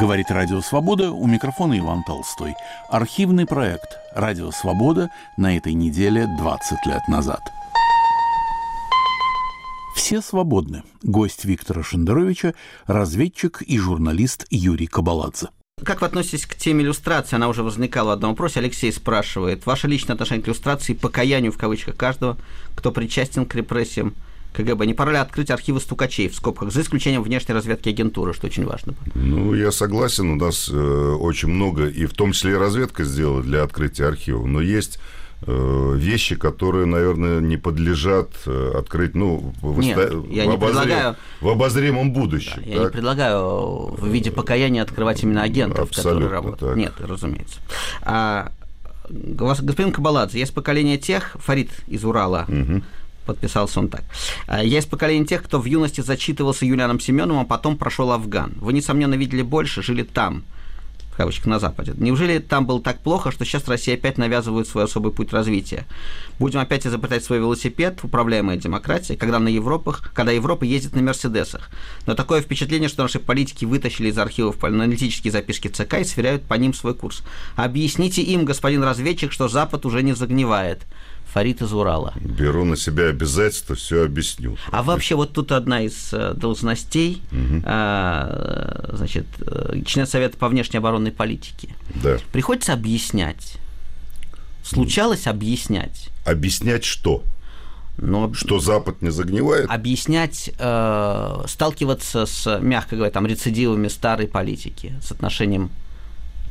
Говорит Радио Свобода, у микрофона Иван Толстой. Архивный проект «Радио Свобода» на этой неделе 20 лет назад. Все свободны. Гость Виктора Шендеровича – разведчик и журналист Юрий Кабаладзе. Как вы относитесь к теме иллюстрации? Она уже возникала в одном вопросе. Алексей спрашивает. Ваше личное отношение к иллюстрации, покаянию в кавычках каждого, кто причастен к репрессиям КГБ. Не пора ли открыть архивы стукачей, в скобках, за исключением внешней разведки агентуры, что очень важно? Ну, я согласен. У нас э, очень много, и в том числе и разведка сделала для открытия архивов. Но есть э, вещи, которые, наверное, не подлежат э, открыть, ну, в, Нет, оста... я в, не обозрем... предлагаю... в обозримом будущем. Да, я не предлагаю в виде покаяния открывать именно агентов, Абсолютно которые работают. Так. Нет, разумеется. А, господин Кабаладзе, есть поколение тех, Фарид из Урала, угу подписался он так. «А, «Я из поколения тех, кто в юности зачитывался Юлианом Семеновым, а потом прошел Афган. Вы, несомненно, видели больше, жили там, в кавычках, на Западе. Неужели там было так плохо, что сейчас Россия опять навязывает свой особый путь развития? Будем опять изобретать свой велосипед, управляемая демократия, когда, на Европах, когда Европа ездит на Мерседесах. Но такое впечатление, что наши политики вытащили из архивов аналитические записки ЦК и сверяют по ним свой курс. Объясните им, господин разведчик, что Запад уже не загнивает. Фарид из Урала. Беру на себя обязательство, все объясню. А вообще вот тут одна из э, должностей, угу. значит, э, член Совета по внешней оборонной политике. Да. Приходится объяснять. Случалось объяснять. Объяснять что? Но, что Запад не загнивает? Объяснять, э, сталкиваться с, мягко говоря, там, рецидивами старой политики, с отношением...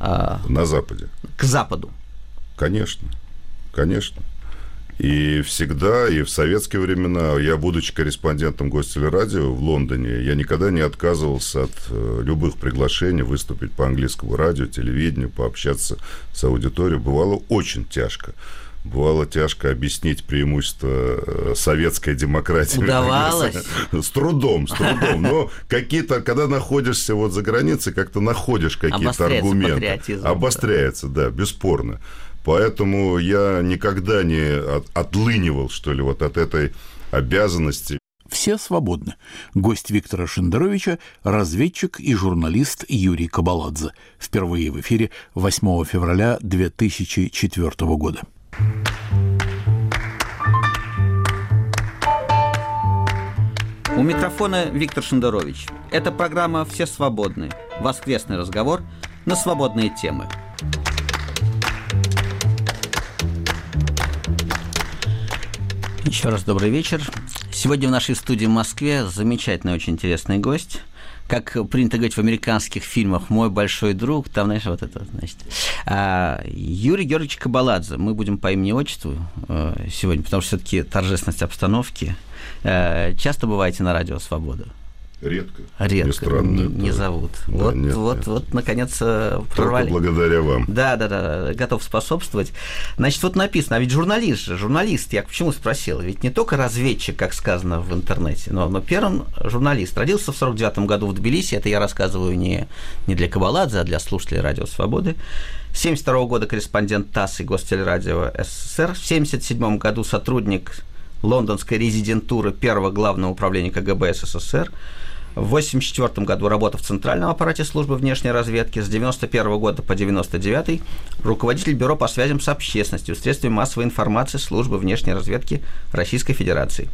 Э, На Западе? К Западу. Конечно, конечно. И всегда, и в советские времена, я, будучи корреспондентом гостелерадио в Лондоне, я никогда не отказывался от э, любых приглашений выступить по английскому радио, телевидению, пообщаться с аудиторией. Бывало очень тяжко бывало тяжко объяснить преимущество э, советской демократии. Удавалось? С трудом, с трудом. Но какие-то, когда находишься вот за границей, как-то находишь какие-то аргументы. Обостряется, да, бесспорно. Поэтому я никогда не от, отлынивал, что ли, вот от этой обязанности. Все свободны. Гость Виктора Шендеровича – разведчик и журналист Юрий Кабаладзе. Впервые в эфире 8 февраля 2004 года. У микрофона Виктор Шендерович. Это программа «Все свободны». Воскресный разговор на свободные темы – Еще раз добрый вечер. Сегодня в нашей студии в Москве замечательный, очень интересный гость. Как принято говорить в американских фильмах, мой большой друг, там, знаешь, вот это, значит. А, Юрий Георгиевич Кабаладзе. Мы будем по имени отчеству э, сегодня, потому что все-таки торжественность обстановки. Э, часто бываете на радио «Свобода»? Редко. Редко. Странно, не, не зовут. Да, вот, нет, вот, нет. вот, наконец, э, прорвали. Только благодаря вам. Да, да, да, готов способствовать. Значит, вот написано, а ведь журналист же, журналист, я почему спросил, ведь не только разведчик, как сказано в интернете, но, но первым журналист. Родился в 49 году в Тбилиси, это я рассказываю не, не для Кабаладзе, а для слушателей Радио Свободы. 1972 года корреспондент ТАСС и Гостелерадио СССР. В 1977 году сотрудник лондонской резидентуры первого главного управления КГБ СССР. В 1984 году работа в Центральном аппарате службы внешней разведки, с 1991 года по 1999 руководитель Бюро по связям с общественностью, средствами массовой информации службы внешней разведки Российской Федерации.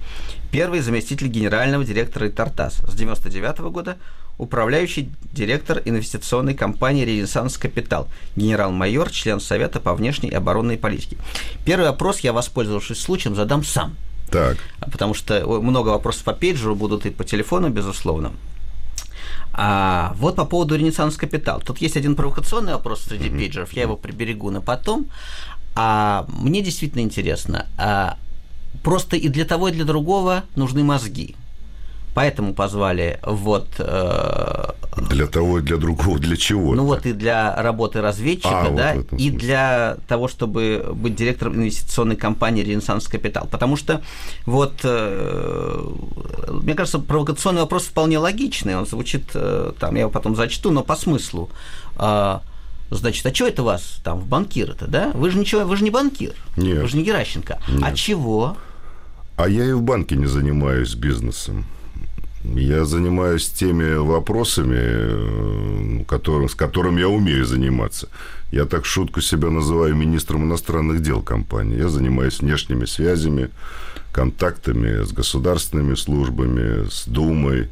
Первый заместитель генерального директора Тартас с 1999 года управляющий директор инвестиционной компании «Ренессанс Капитал», генерал-майор, член Совета по внешней и оборонной политике. Первый вопрос я, воспользовавшись случаем, задам сам – так. Потому что много вопросов по пейджеру будут и по телефону, безусловно. А вот по поводу Ренессанс Капитал. Тут есть один провокационный вопрос среди mm-hmm. пейджеров, я его приберегу на потом. А мне действительно интересно, а просто и для того, и для другого нужны мозги. Поэтому позвали вот... Э, для того и для другого, для чего? Ну вот и для работы разведчика, а, да, вот и для того, чтобы быть директором инвестиционной компании «Ренессанс Капитал». Потому что вот, э, мне кажется, провокационный вопрос вполне логичный, он звучит, э, там, я его потом зачту, но по смыслу. Э, Значит, а что это вас там в банкиры-то, да? Вы же ничего, вы же не банкир, Нет. вы же не Геращенко. А Нет. А чего? А я и в банке не занимаюсь бизнесом. Я занимаюсь теми вопросами, э, которым, с которыми я умею заниматься. Я так шутку себя называю министром иностранных дел компании. Я занимаюсь внешними связями, контактами с государственными службами, с Думой,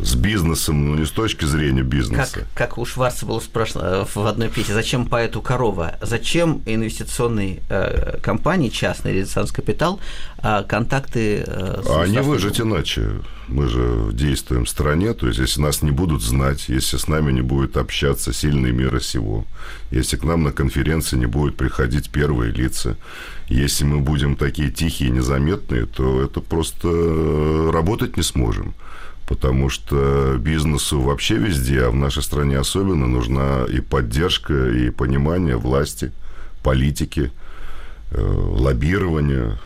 с бизнесом, но ну, не с точки зрения бизнеса. Как, как у Шварца было спрашивано в одной песне, зачем поэту корова? Зачем инвестиционной э, компании, частный резиденс капитал, э, контакты э, с А не выжить иначе. Мы же действуем в стране, то есть если нас не будут знать, если с нами не будет общаться сильный мира сего, если к нам на конференции не будут приходить первые лица, если мы будем такие тихие, незаметные, то это просто э, работать не сможем потому что бизнесу вообще везде, а в нашей стране особенно нужна и поддержка, и понимание власти, политики, э, лоббирования.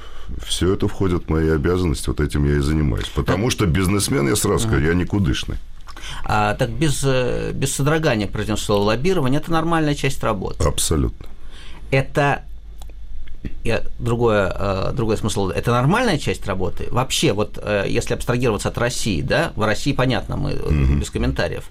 Все это входит в мои обязанности, вот этим я и занимаюсь. Потому что бизнесмен, я сразу скажу, я никудышный. А, так без, э, без содрогания произнес слово лоббирование, это нормальная часть работы. Абсолютно. Это я, другое, э, другой смысл. Это нормальная часть работы? Вообще, вот э, если абстрагироваться от России, да, в России понятно, мы mm-hmm. без комментариев.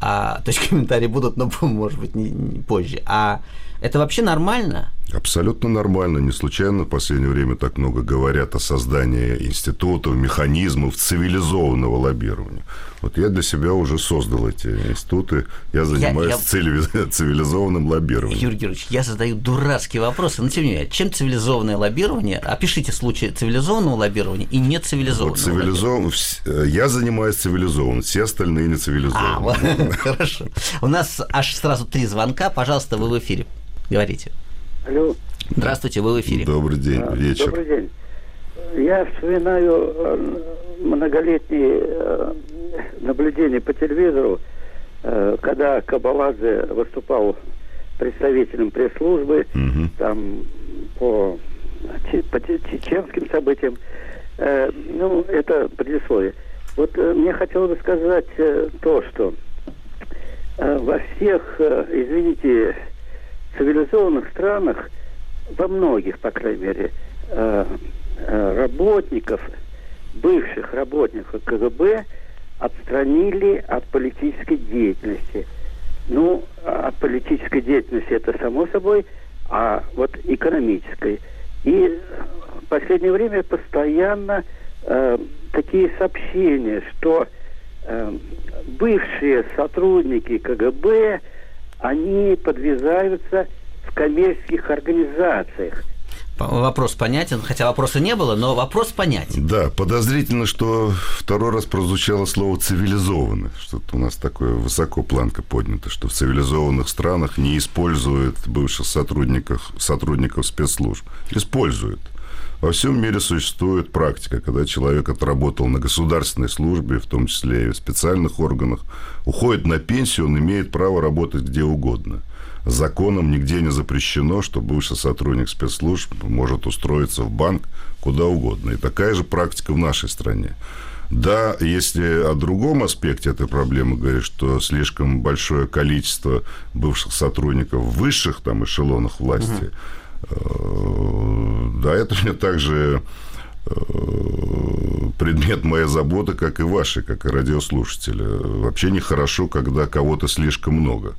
А, то есть комментарии будут, но, может быть, не, не позже. А это вообще нормально? Абсолютно нормально. Не случайно в последнее время так много говорят о создании институтов, механизмов цивилизованного лоббирования. Вот я для себя уже создал эти институты. Я занимаюсь я, я... цивилизованным лоббированием. Юрий Георгиевич, я задаю дурацкие вопросы, но тем не менее, чем цивилизованное лоббирование? Опишите случаи цивилизованного лоббирования и нецивилизованного вот цивилизован... Э, Я занимаюсь цивилизованным, все остальные не цивилизованы. А, хорошо. У нас аж сразу три звонка. Пожалуйста, вы в эфире. Говорите. Алло. Здравствуйте, вы в эфире. Добрый день, а, вечер. Добрый день. Я вспоминаю э, многолетние э, наблюдения по телевизору, э, когда Кабаладзе выступал представителем пресс-службы, угу. там по, по чеченским событиям. Ну, это предисловие. Вот мне хотелось бы сказать то, что во всех, извините, цивилизованных странах, во многих, по крайней мере, э, э, работников, бывших работников КГБ отстранили от политической деятельности. Ну, от политической деятельности это само собой, а вот экономической. И в последнее время постоянно э, такие сообщения, что э, бывшие сотрудники КГБ они подвязаются в коммерческих организациях. Вопрос понятен, хотя вопроса не было, но вопрос понятен. Да, подозрительно, что второй раз прозвучало слово «цивилизованно». Что-то у нас такое высоко планка поднята, что в цивилизованных странах не используют бывших сотрудников, сотрудников спецслужб. Используют. Во всем мире существует практика, когда человек отработал на государственной службе, в том числе и в специальных органах, уходит на пенсию, он имеет право работать где угодно. Законом нигде не запрещено, что бывший сотрудник спецслужб может устроиться в банк куда угодно. И такая же практика в нашей стране. Да, если о другом аспекте этой проблемы говорить, что слишком большое количество бывших сотрудников в высших там эшелонах власти, угу да, это мне также э, предмет моей заботы, как и вашей, как и радиослушателя. Вообще нехорошо, когда кого-то слишком много.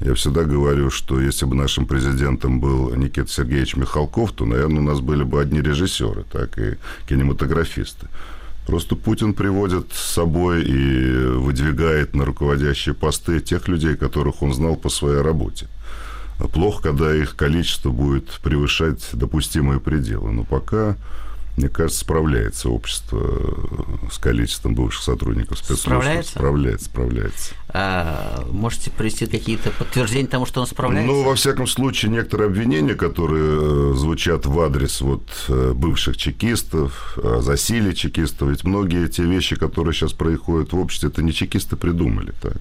Я всегда говорю, что если бы нашим президентом был Никита Сергеевич Михалков, то, наверное, у нас были бы одни режиссеры, так и кинематографисты. Просто Путин приводит с собой и выдвигает на руководящие посты тех людей, которых он знал по своей работе. Плохо, когда их количество будет превышать допустимые пределы. Но пока, мне кажется, справляется общество э, с количеством бывших сотрудников спецслужб. Справляется? Справляется, справляется. А, можете привести какие-то подтверждения тому, что он справляется? Ну, во всяком случае, некоторые обвинения, которые э, звучат в адрес вот э, бывших чекистов, засилия чекистов, ведь многие те вещи, которые сейчас происходят в обществе, это не чекисты придумали, так?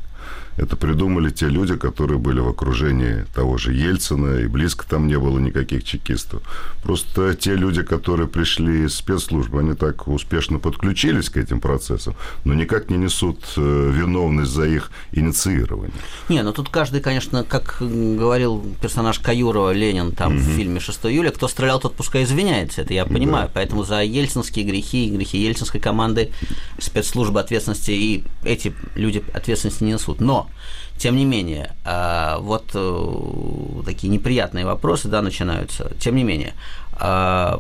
Это придумали те люди, которые были в окружении того же Ельцина, и близко там не было никаких чекистов. Просто те люди, которые пришли из спецслужб, они так успешно подключились к этим процессам, но никак не несут э, виновность за их инициирования. Не, ну тут каждый, конечно, как говорил персонаж Каюрова, Ленин там угу. в фильме «6 июля», кто стрелял, тот пускай извиняется, это я понимаю. Да. Поэтому за ельцинские грехи, грехи ельцинской команды спецслужбы ответственности и эти люди ответственности не несут. Но, тем не менее, а, вот э, такие неприятные вопросы, да, начинаются. Тем не менее, а,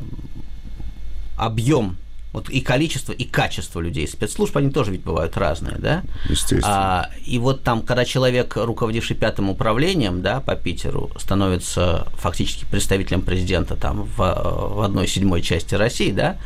объем вот и количество, и качество людей спецслужб, они тоже ведь бывают разные, да? Естественно. А, и вот там, когда человек, руководивший пятым управлением, да, по Питеру, становится фактически представителем президента там в, в одной седьмой части России, да,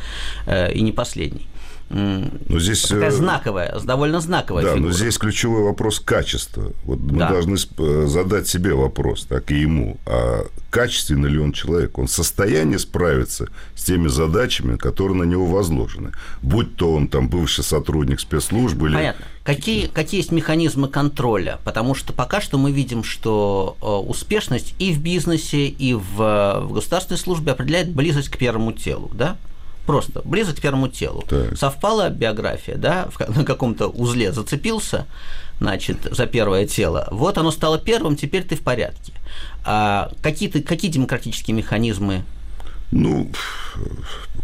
э, и не последний, но здесь... Такая э, знаковая, довольно знаковая Да, фигура. но здесь ключевой вопрос качества. Вот мы да. должны э, задать себе вопрос, так и ему. А качественный ли он человек? Он в состоянии справиться с теми задачами, которые на него возложены? Будь то он там бывший сотрудник спецслужбы или... Понятно. Какие, какие есть механизмы контроля? Потому что пока что мы видим, что э, успешность и в бизнесе, и в, в государственной службе определяет близость к первому телу, да? Просто близок к первому телу. Так. Совпала биография, да, на каком-то узле зацепился, значит, за первое тело. Вот оно стало первым, теперь ты в порядке. А какие, какие демократические механизмы ну,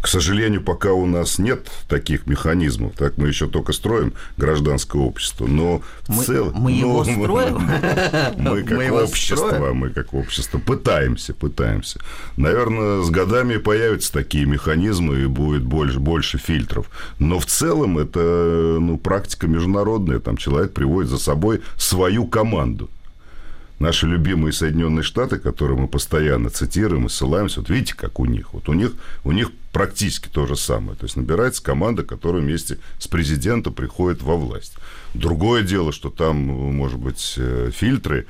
к сожалению, пока у нас нет таких механизмов, так мы еще только строим гражданское общество, но в целом... Мы ну, его строим? Мы как общество, мы как общество пытаемся, пытаемся. Наверное, с годами появятся такие механизмы и будет больше, больше фильтров. Но в целом это ну, практика международная. Там человек приводит за собой свою команду наши любимые Соединенные Штаты, которые мы постоянно цитируем и ссылаемся, вот видите, как у них. Вот у них, у них практически то же самое. То есть набирается команда, которая вместе с президентом приходит во власть. Другое дело, что там, может быть, э, фильтры,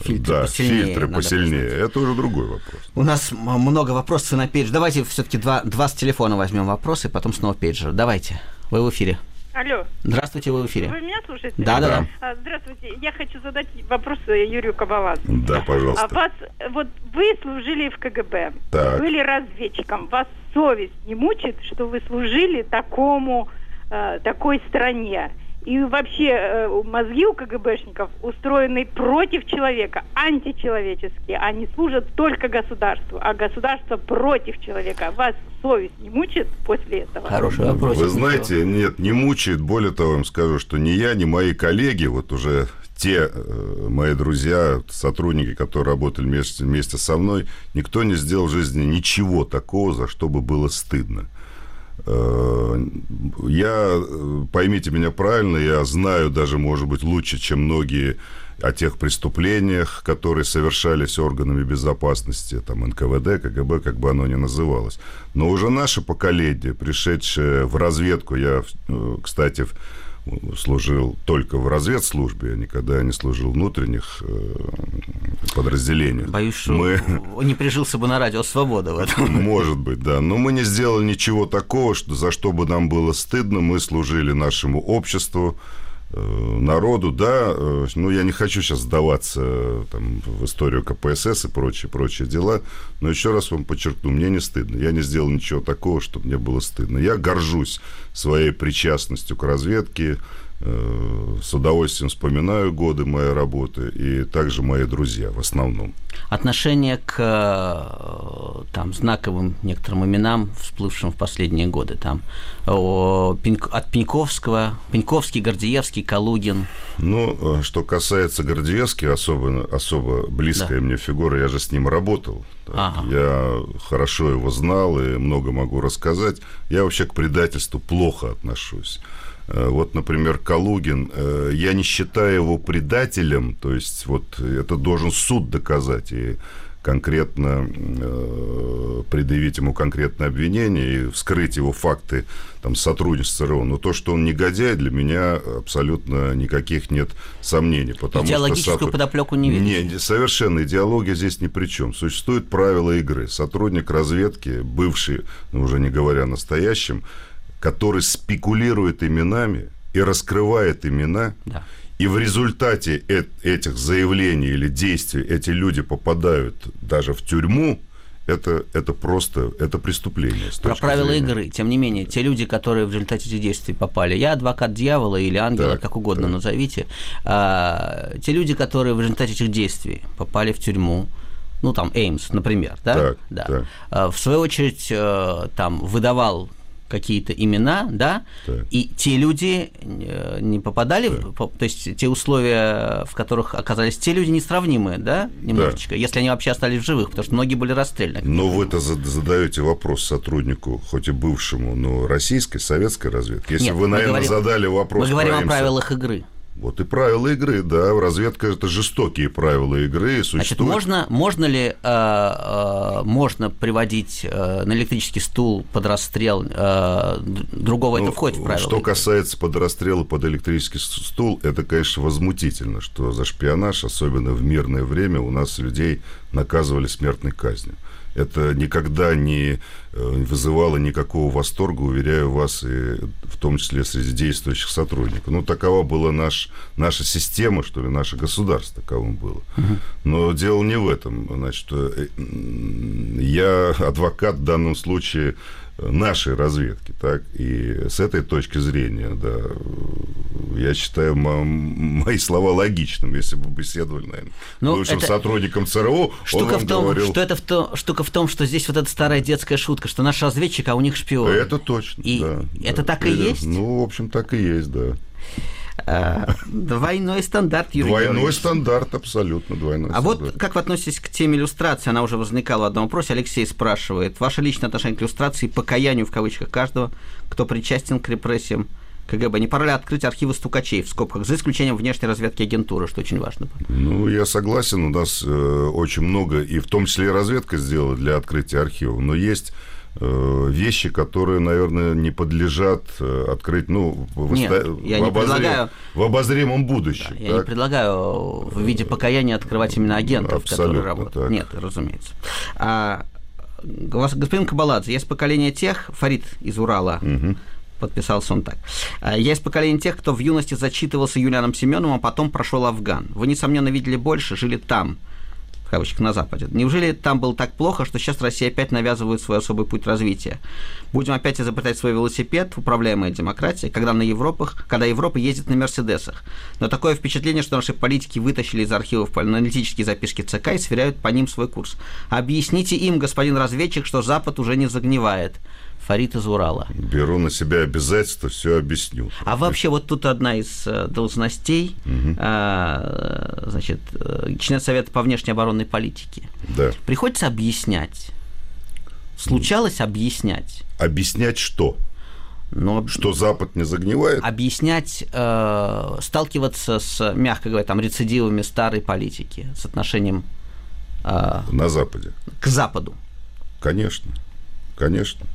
Фильтры да, посильнее. Фильтры посильнее. Это уже другой вопрос. У нас много вопросов на пейдж. Давайте все-таки два, два с телефона возьмем вопросы, потом снова пейджер. Давайте. Вы в эфире. Алло. Здравствуйте, вы в эфире. Вы меня слушаете? Да, да, да. А, здравствуйте. Я хочу задать вопрос Юрию Кабаладзе. Да, пожалуйста. А вас, вот вы служили в КГБ, так. были разведчиком. Вас совесть не мучит, что вы служили такому, э, такой стране? И вообще э, мозги у КГБшников устроены против человека, античеловеческие. Они служат только государству, а государство против человека. Вас совесть не мучает после этого? Хороший вопрос. Вы знаете, нет, не мучает. Более того, я вам скажу, что ни я, ни мои коллеги, вот уже те э, мои друзья, сотрудники, которые работали вместе, вместе со мной, никто не сделал в жизни ничего такого, за что бы было стыдно. Э, я, поймите меня правильно, я знаю даже, может быть, лучше, чем многие о тех преступлениях, которые совершались органами безопасности, там, НКВД, КГБ, как бы оно ни называлось. Но уже наше поколение, пришедшее в разведку, я, э, кстати, служил только в разведслужбе, я никогда не служил в внутренних э, подразделениях. Боюсь, что мы... не прижился бы на радио «Свобода» в этом. Может быть, да. Но мы не сделали ничего такого, что, за что бы нам было стыдно. Мы служили нашему обществу, народу, да, э, ну, я не хочу сейчас сдаваться э, там, в историю КПСС и прочие, прочие дела, но еще раз вам подчеркну, мне не стыдно. Я не сделал ничего такого, чтобы мне было стыдно. Я горжусь своей причастностью к разведке, Э, с удовольствием вспоминаю годы моей работы и также мои друзья в основном. Отношение к э, там, знаковым некоторым именам, всплывшим в последние годы, там, от Пеньковского, Пеньковский, Гордеевский, Калугин. Ну, э, что касается Гордеевского, особо, особо близкая да. мне фигура, я же с ним работал. Ага. Я хорошо его знал и много могу рассказать. Я вообще к предательству плохо отношусь. Э, вот, например, Калугин, э, я не считаю его предателем, то есть вот это должен суд доказать и конкретно э, предъявить ему конкретное обвинение и вскрыть его факты там, сотрудничества с РО. Но то, что он негодяй, для меня абсолютно никаких нет сомнений. Потому Идеологическую что, подоплеку не видите? Не, совершенно. Идеология здесь ни при чем. Существуют правила игры. Сотрудник разведки, бывший, ну, уже не говоря настоящим, который спекулирует именами и раскрывает имена, да. и в результате этих заявлений или действий эти люди попадают даже в тюрьму, это, это просто, это преступление. Про правила зрения. игры. Тем не менее, те люди, которые в результате этих действий попали, я адвокат дьявола или ангела, так, как угодно так. назовите, а, те люди, которые в результате этих действий попали в тюрьму, ну там Эймс, например, да, так, да. Так. А, в свою очередь э, там выдавал какие-то имена, да, так. и те люди э, не попадали, так. в, то есть те условия, в которых оказались те люди несравнимые, да, немножечко, да. если они вообще остались в живых, потому что многие были расстреляны. Но вы-то задаете вопрос сотруднику, хоть и бывшему, но российской, советской разведки. Если Нет, вы, наверное, говорим, задали вопрос... Мы говорим о правилах игры. Вот и правила игры, да, разведка это жестокие правила игры. Существует... Значит, можно, можно ли э, э, можно приводить э, на электрический стул под расстрел э, другого, ну, это входит в правила Что игры? касается под расстрела под электрический стул, это, конечно, возмутительно, что за шпионаж, особенно в мирное время, у нас людей наказывали смертной казнью это никогда не э, вызывало никакого восторга, уверяю вас, и в том числе среди действующих сотрудников. Ну, такова была наш, наша система, что ли, наше государство таковым было. Но дело не в этом. Значит, э, я адвокат в данном случае нашей разведки, так, и с этой точки зрения, да, я считаю мои слова логичным, если бы беседовали, наверное, ну, бывшим это... сотрудником ЦРУ, штука в том, говорил... что это в то, штука в том, что здесь вот эта старая детская шутка, что наш разведчик, а у них шпион. Это точно, и да. Это да. так и есть? Ну, в общем, так и есть, да. А, двойной стандарт, Юрий Двойной Георгиевич. стандарт, абсолютно двойной а стандарт. вот как вы относитесь к теме иллюстрации? Она уже возникала в одном вопросе. Алексей спрашивает. Ваше личное отношение к иллюстрации, покаянию в кавычках каждого, кто причастен к репрессиям КГБ. Не пора ли открыть архивы стукачей, в скобках, за исключением внешней разведки агентуры, что очень важно? Ну, я согласен. У нас э, очень много, и в том числе и разведка сделала для открытия архивов. Но есть Э, вещи, которые, наверное, не подлежат э, открыть, ну, в, Нет, в, я в, не обозрем, предлагаю... в обозримом будущем. Да, я не предлагаю в виде покаяния открывать именно агентов, Абсолютно которые работают. Так. Нет, разумеется. А, господин Кабаладзе, есть поколение тех, Фарид из Урала, угу. подписался он так. «А, есть поколение тех, кто в юности зачитывался Юлианом Семеновым, а потом прошел Афган. Вы, несомненно, видели больше, жили там кавычках, на Западе. Неужели там было так плохо, что сейчас Россия опять навязывает свой особый путь развития? Будем опять изобретать свой велосипед, управляемая демократия, когда, на Европах, когда Европа ездит на Мерседесах. Но такое впечатление, что наши политики вытащили из архивов аналитические записки ЦК и сверяют по ним свой курс. Объясните им, господин разведчик, что Запад уже не загнивает. Фарид из Урала. Беру на себя обязательство, все объясню. А вообще вот тут одна из э, должностей, угу. значит, э, член Совета по внешней оборонной политике. Да. Приходится объяснять. Случалось объяснять. Объяснять что? Но, что Запад не загнивает? Объяснять, э, сталкиваться с, мягко говоря, там, рецидивами старой политики, с отношением... Э, На Западе? К Западу. Конечно, конечно.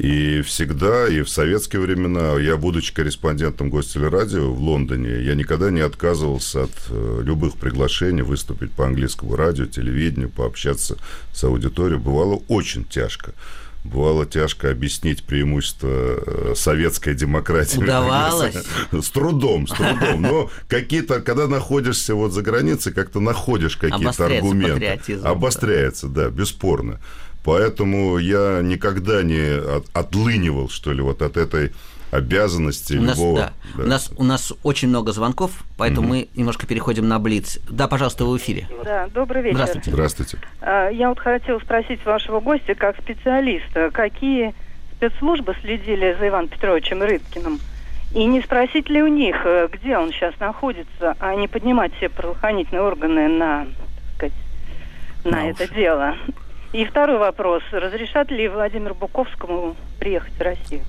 И всегда, и в советские времена, я, будучи корреспондентом гостелерадио в Лондоне, я никогда не отказывался от э, любых приглашений выступить по английскому радио, телевидению, пообщаться с аудиторией. Бывало очень тяжко. Бывало тяжко объяснить преимущество э, советской демократии. Удавалось? С трудом, с трудом. Но какие-то, когда находишься вот за границей, как-то находишь какие-то аргументы. Обостряется, да, бесспорно. Поэтому я никогда не от, отлынивал, что ли, вот от этой обязанности у любого. Нас, да. Да. У, нас, у нас очень много звонков, поэтому угу. мы немножко переходим на Блиц. Да, пожалуйста, вы в эфире. Да, добрый вечер. Здравствуйте. Здравствуйте. А, я вот хотела спросить вашего гостя, как специалиста, какие спецслужбы следили за Иваном Петровичем Рыбкиным? И не спросить ли у них, э, где он сейчас находится, а не поднимать все правоохранительные органы на, так сказать, на, на это дело? И второй вопрос. Разрешат ли Владимиру Буковскому приехать в Россию?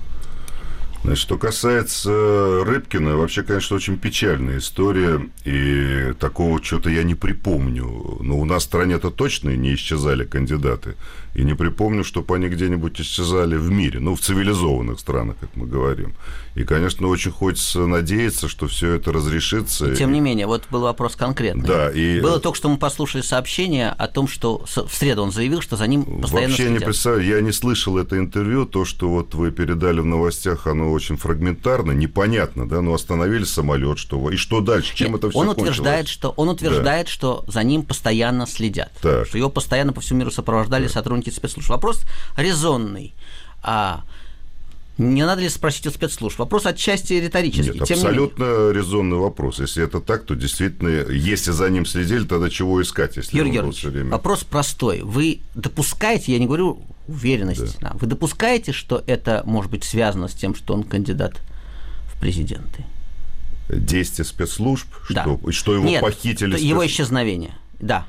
Значит, что касается Рыбкина, вообще, конечно, очень печальная история, и такого что-то я не припомню. Но у нас в стране-то точно не исчезали кандидаты. И не припомню, чтобы они где-нибудь исчезали в мире, ну, в цивилизованных странах, как мы говорим. И, конечно, очень хочется надеяться, что все это разрешится. И, тем не менее, вот был вопрос конкретный. Да, и... Было только что мы послушали сообщение о том, что в среду он заявил, что за ним постоянно Вообще следят. не представляю, я не слышал это интервью, то, что вот вы передали в новостях, оно очень фрагментарно, непонятно, да, ну остановили самолет, что и что дальше, чем Нет, это все он кончилось? утверждает, что он утверждает, Да. что за ним постоянно следят, Так. что его постоянно по всему миру сопровождали сотрудники спецслужб. Вопрос резонный. А не надо ли спросить у спецслужб? Вопрос отчасти риторический. Нет, Тем не менее. абсолютно резонный вопрос. Если это так, то действительно, если за ним следили, тогда чего искать, если Юрий Георгиевич, время... вопрос простой. Вы допускаете, я не говорю уверенность, да, вы допускаете, что это может быть связано с тем, что он кандидат в президенты? Действия спецслужб, Да. что, что его Нет, похитили... его спец- исчезновение. Да.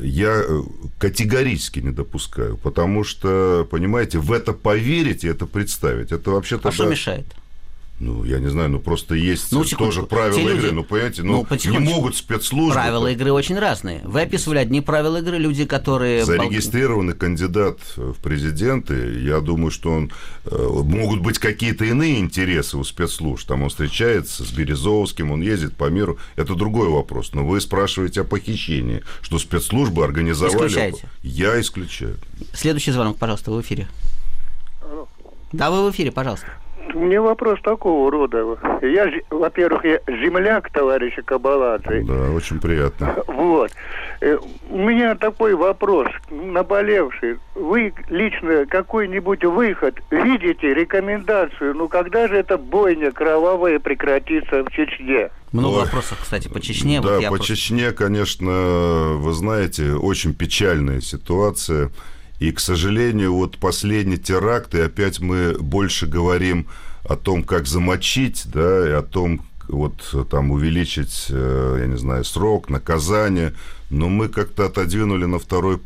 Я э, категорически не допускаю, потому что, понимаете, в это поверить и это представить, это вообще-то... А что мешает? Ну, я не знаю, ну просто есть Ну, тоже правила Те люди- игры. Ну, понимаете, Ну, ну, не могут спецслужбы... Правила игры очень разные. Вы описывали одни правила игры, люди, которые... бал- Зарегистрированный кандидат в президенты, я думаю, что он э, могут быть какие-то иные интересы у спецслужб. Там он встречается с Березовским, он ездит по миру. Это другой вопрос. Но вы спрашиваете о похищении, что спецслужбы организовали. Исключаете? Я исключаю. Следующий звонок, пожалуйста, вы в эфире. Да, вы в эфире, пожалуйста. У меня вопрос такого рода. Я, во-первых, я земляк товарища Кабаладзе. Да, очень приятно. Вот. Э, У меня такой вопрос, наболевший. Вы лично какой-нибудь выход видите, рекомендацию? Ну, когда же эта бойня кровавая прекратится в Чечне? Много Ой. вопросов, кстати, по Чечне. Да, вот по просто- Чечне, конечно, вы знаете, очень печальная ситуация. И, к сожалению, вот последний теракт, и опять мы больше говорим о том, как замочить, да, и о том, вот там увеличить, э, я не знаю, срок, наказание, но мы как-то отодвинули на второй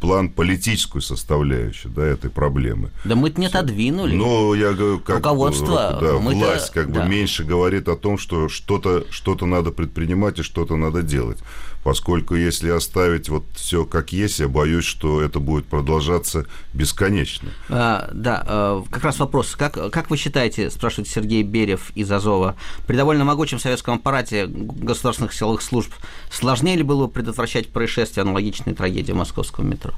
план политическую составляющую, да, этой проблемы. Да мы-то не отодвинули. Ну, я говорю, как Руководство, да, власть как да. бы меньше говорит о том, что что-то что надо предпринимать и что-то надо делать. Поскольку если оставить вот все как есть, я боюсь, что это будет продолжаться бесконечно. А, да, а, как раз вопрос. Как, как вы считаете, спрашивает Сергей Берев из Азова, при довольно могучем советском аппарате государственных силовых служб сложнее ли было бы предотвращать происшествия, аналогичные трагедии московского метро?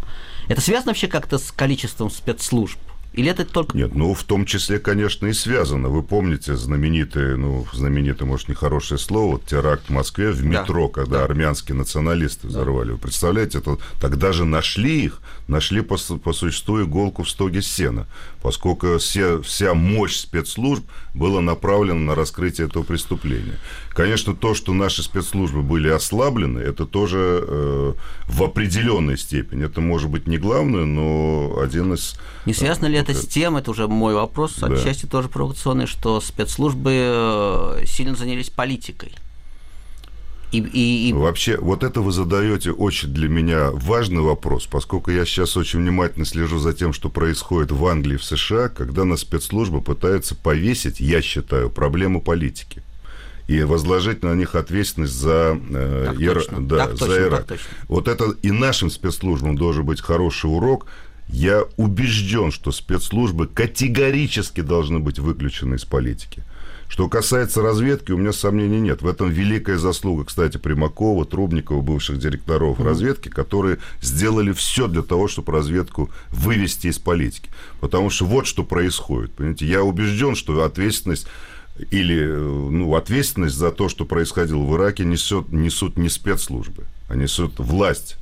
Это связано вообще как-то с количеством спецслужб? Или это только... Нет, ну, в том числе, конечно, и связано. Вы помните знаменитый, ну, знаменитый, может, нехорошее слово, теракт в Москве в Да, метро, когда да. армянские националисты взорвали. Вы представляете, это, тогда же нашли их, нашли по, по существу иголку в стоге сена, поскольку все, вся мощь спецслужб была направлена на раскрытие этого преступления. Конечно, то, что наши спецслужбы были ослаблены, это тоже э, в определенной степени. Это может быть не главное, но один из... Не связано ли это с тем, это уже мой вопрос, Да. отчасти тоже провокационный, что спецслужбы э, сильно занялись политикой? И, и- и- Вообще, вот это вы задаете очень для меня важный вопрос, поскольку я сейчас очень внимательно слежу за тем, что происходит в Англии, в США, когда на спецслужбы пытаются повесить, я считаю, проблему политики и возложить на них ответственность за, э, Так Ира- точно, да, так за точно, Ирак. так точно. Вот это и нашим спецслужбам должен быть хороший урок. Я убежден, что спецслужбы категорически должны быть выключены из политики. Что касается разведки, у меня сомнений нет. В этом великая заслуга, кстати, Примакова, Трубникова, бывших директоров разведки, которые сделали все для того, чтобы разведку вывести из политики. Потому что вот что происходит. Понимаете? Я убежден, что ответственность или э, ну, ответственность за то, что происходило в Ираке, несет, несут не спецслужбы, а несут власть.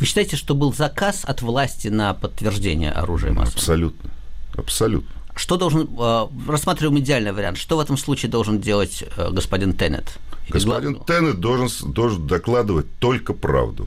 Вы считаете, что был заказ от власти на подтверждение оружия массового? Абсолютно. Абсолютно. Что должен, э, рассматриваем идеальный вариант, что в этом случае должен делать э, господин Теннет? Господин Теннет должен, должен докладывать только правду,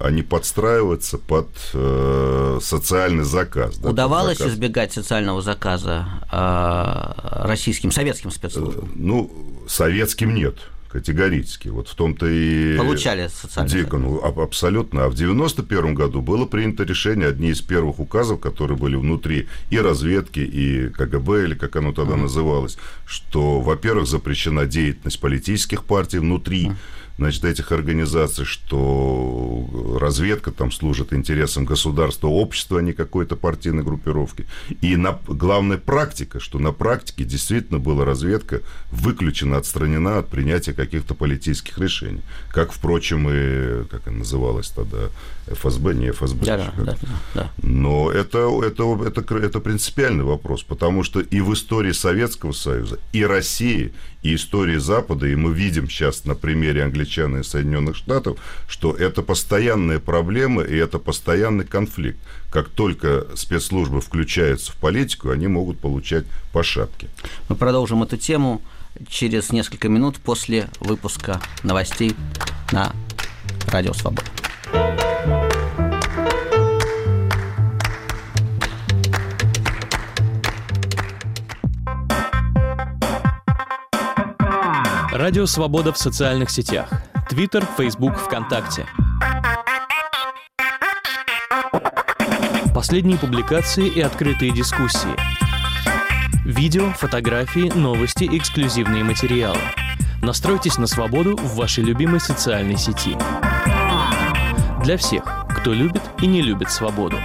а не подстраиваться под э, социальный заказ. да, Удавалось заказ. избегать социального заказа э, российским, советским спецслужбам? Ну, советским нет, категорически. Вот в том-то и... Получали социальный Дико, ну, аб- абсолютно. А в 91 году было принято решение, одни из первых указов, которые были внутри и разведки, и КГБ, или как оно тогда называлось, что, во-первых, запрещена деятельность политических партий внутри значит, этих организаций, что разведка там служит интересам государства, общества, а не какой-то партийной группировки. И на, главная практика, что на практике действительно была разведка выключена, отстранена от принятия каких-то политических решений. Как, впрочем, и, как она называлась тогда, ФСБ, не ФСБ. Да, да, да, да. Но это, это, это, это принципиальный вопрос, потому что и в истории Советского Союза, и России, и истории Запада, и мы видим сейчас на примере англичан и Соединенных Штатов, что это постоянная проблема и это постоянный конфликт. Как только спецслужбы включаются в политику, они могут получать по шапке. Мы продолжим эту тему через несколько минут после выпуска новостей на Радио Свобода. Радио «Свобода» в социальных сетях. Твиттер, Фейсбук, ВКонтакте. Последние публикации и открытые дискуссии. Видео, фотографии, новости, эксклюзивные материалы. Настройтесь на свободу в вашей любимой социальной сети. Для всех, кто любит и не любит свободу.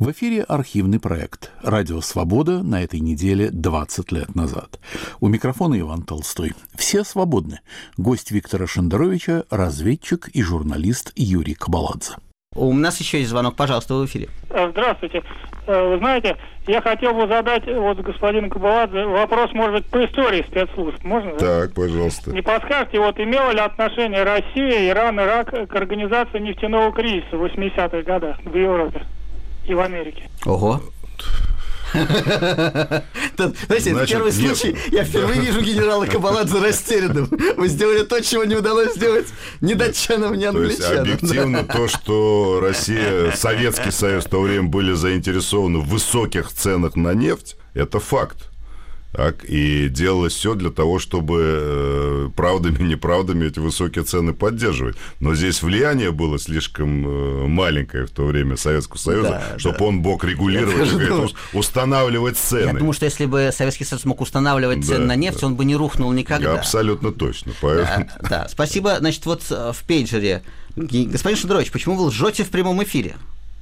В эфире архивный проект «Радио Свобода» на этой неделе 20 лет назад. У микрофона Иван Толстой. Все свободны. Гость Виктора Шендеровича – разведчик и журналист Юрий Кабаладзе. У нас еще есть звонок, пожалуйста, в эфире. Здравствуйте. Вы знаете, я хотел бы задать вот господину Кабаладзе вопрос, может быть, по истории спецслужб. Можно? Так, пожалуйста. Не подскажете, вот имела ли отношение Россия, Иран, Ирак к организации нефтяного кризиса в 80-х годах в Европе? И в Америке. Ого. Знаете, это первый случай, я впервые вижу генерала Кабаладзе растерянным. Вы сделали то, чего не удалось сделать ни датчанам, ни англичанам. То есть объективно то, что Россия, Советский Союз в то время были заинтересованы в высоких ценах на нефть, это факт. Так, и делалось все для того, чтобы э, правдами, неправдами эти высокие цены поддерживать. Но здесь влияние было слишком э, маленькое в то время Советского Союза, да, чтобы да. он мог регулировать, говорит, думаю, устанавливать цены. Я думаю, что если бы Советский Союз мог устанавливать да, цены на нефть, да. он бы не рухнул никогда. Абсолютно точно. Поэтому... Да, да, спасибо. Значит, вот э, в пейджере. Господин Шендерович, почему вы лжете в прямом эфире?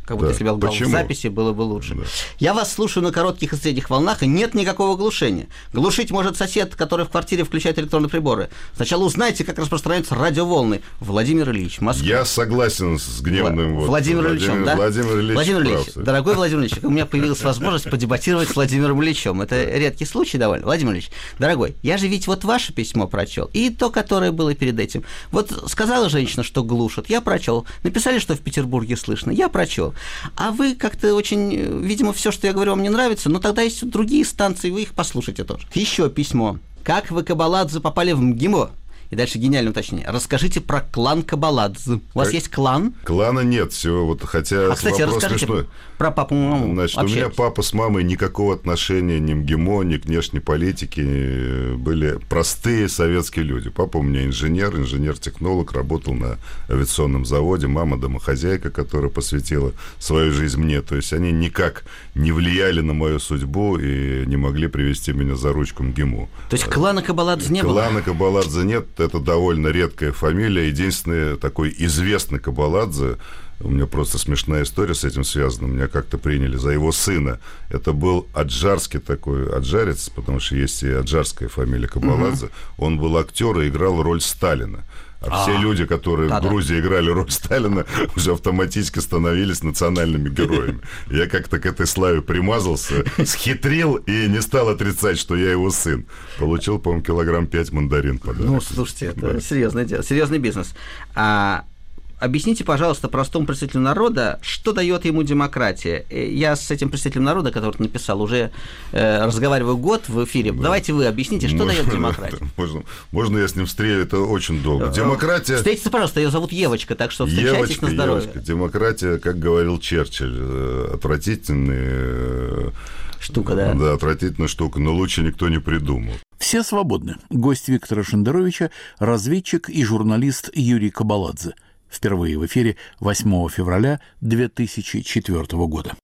Как будто да. если бы я лгал в записи, было бы лучше. Да. Я вас слушаю на коротких и средних волнах, и нет никакого глушения. Глушить может сосед, который в квартире включает электронные приборы. Сначала узнайте, как распространяются радиоволны. Владимир Ильич, Москва. Я согласен с гневным... Вла- вот, Владимир Ильичем, да? Владимир Ильич, Владимир Ильич дорогой Владимир Ильич, у меня появилась возможность подебатировать с Владимиром Ильичем. Это редкий случай довольно. Владимир Ильич, дорогой, я же ведь вот ваше письмо прочел, и то, которое было перед этим. Вот сказала женщина, что глушат, я прочел. Написали, что в Петербурге слышно, я прочел. А вы как-то очень, видимо, все, что я говорю, вам не нравится, но тогда есть другие станции, вы их послушайте тоже. Еще письмо. Как вы, Кабаладзе, попали в МГИМО? И дальше гениальное уточнение. Расскажите про клан Кабаладзе. У вас как... есть клан? Клана нет, всего вот хотя а, кстати, вопрос расскажите смешной. про папу маму. Значит, у меня папа с мамой никакого отношения ни МГИМО, ни к внешней политике были простые советские люди. Папа у меня инженер, инженер-технолог, работал на авиационном заводе, мама домохозяйка, которая посвятила свою жизнь мне. То есть они никак не влияли на мою судьбу и не могли привести меня за ручку МГИМО. То есть клана Кабаладзе не клана было? Клана Кабаладзе нет, это довольно редкая фамилия. Единственный такой известный Кабаладзе, у меня просто смешная история с этим связана. Меня как-то приняли за его сына. Это был аджарский такой аджарец, потому что есть и аджарская фамилия Кабаладзе. Угу. Он был актер и играл роль Сталина. А, все люди, которые в Грузии играли роль Сталина, уже автоматически становились национальными героями. Я как-то к этой славе примазался, схитрил и не стал отрицать, что я его сын. Получил, по-моему, килограмм пять мандарин подарок. Ну, слушайте, это серьезное дело, серьезный бизнес. А Объясните, пожалуйста, простому представителю народа, что дает ему демократия. Э, я с этим представителем народа, который написал, уже э, разговариваю год в эфире. Да. Давайте вы объясните, что можно, дает демократия. Можно, можно я с ним встречу, это очень долго. Э, демократия... Встретиться, пожалуйста, ее зовут Евочка, так что встречайтесь Евочка, на здоровье. Евочка. Демократия, как говорил Черчилль, э, отвратительный штука, да? Да, отвратительная штука, но лучше никто не придумал. Все свободны. Гость Виктора Шендеровича – разведчик и журналист Юрий Кабаладзе – впервые в эфире 8 февраля 2004 года.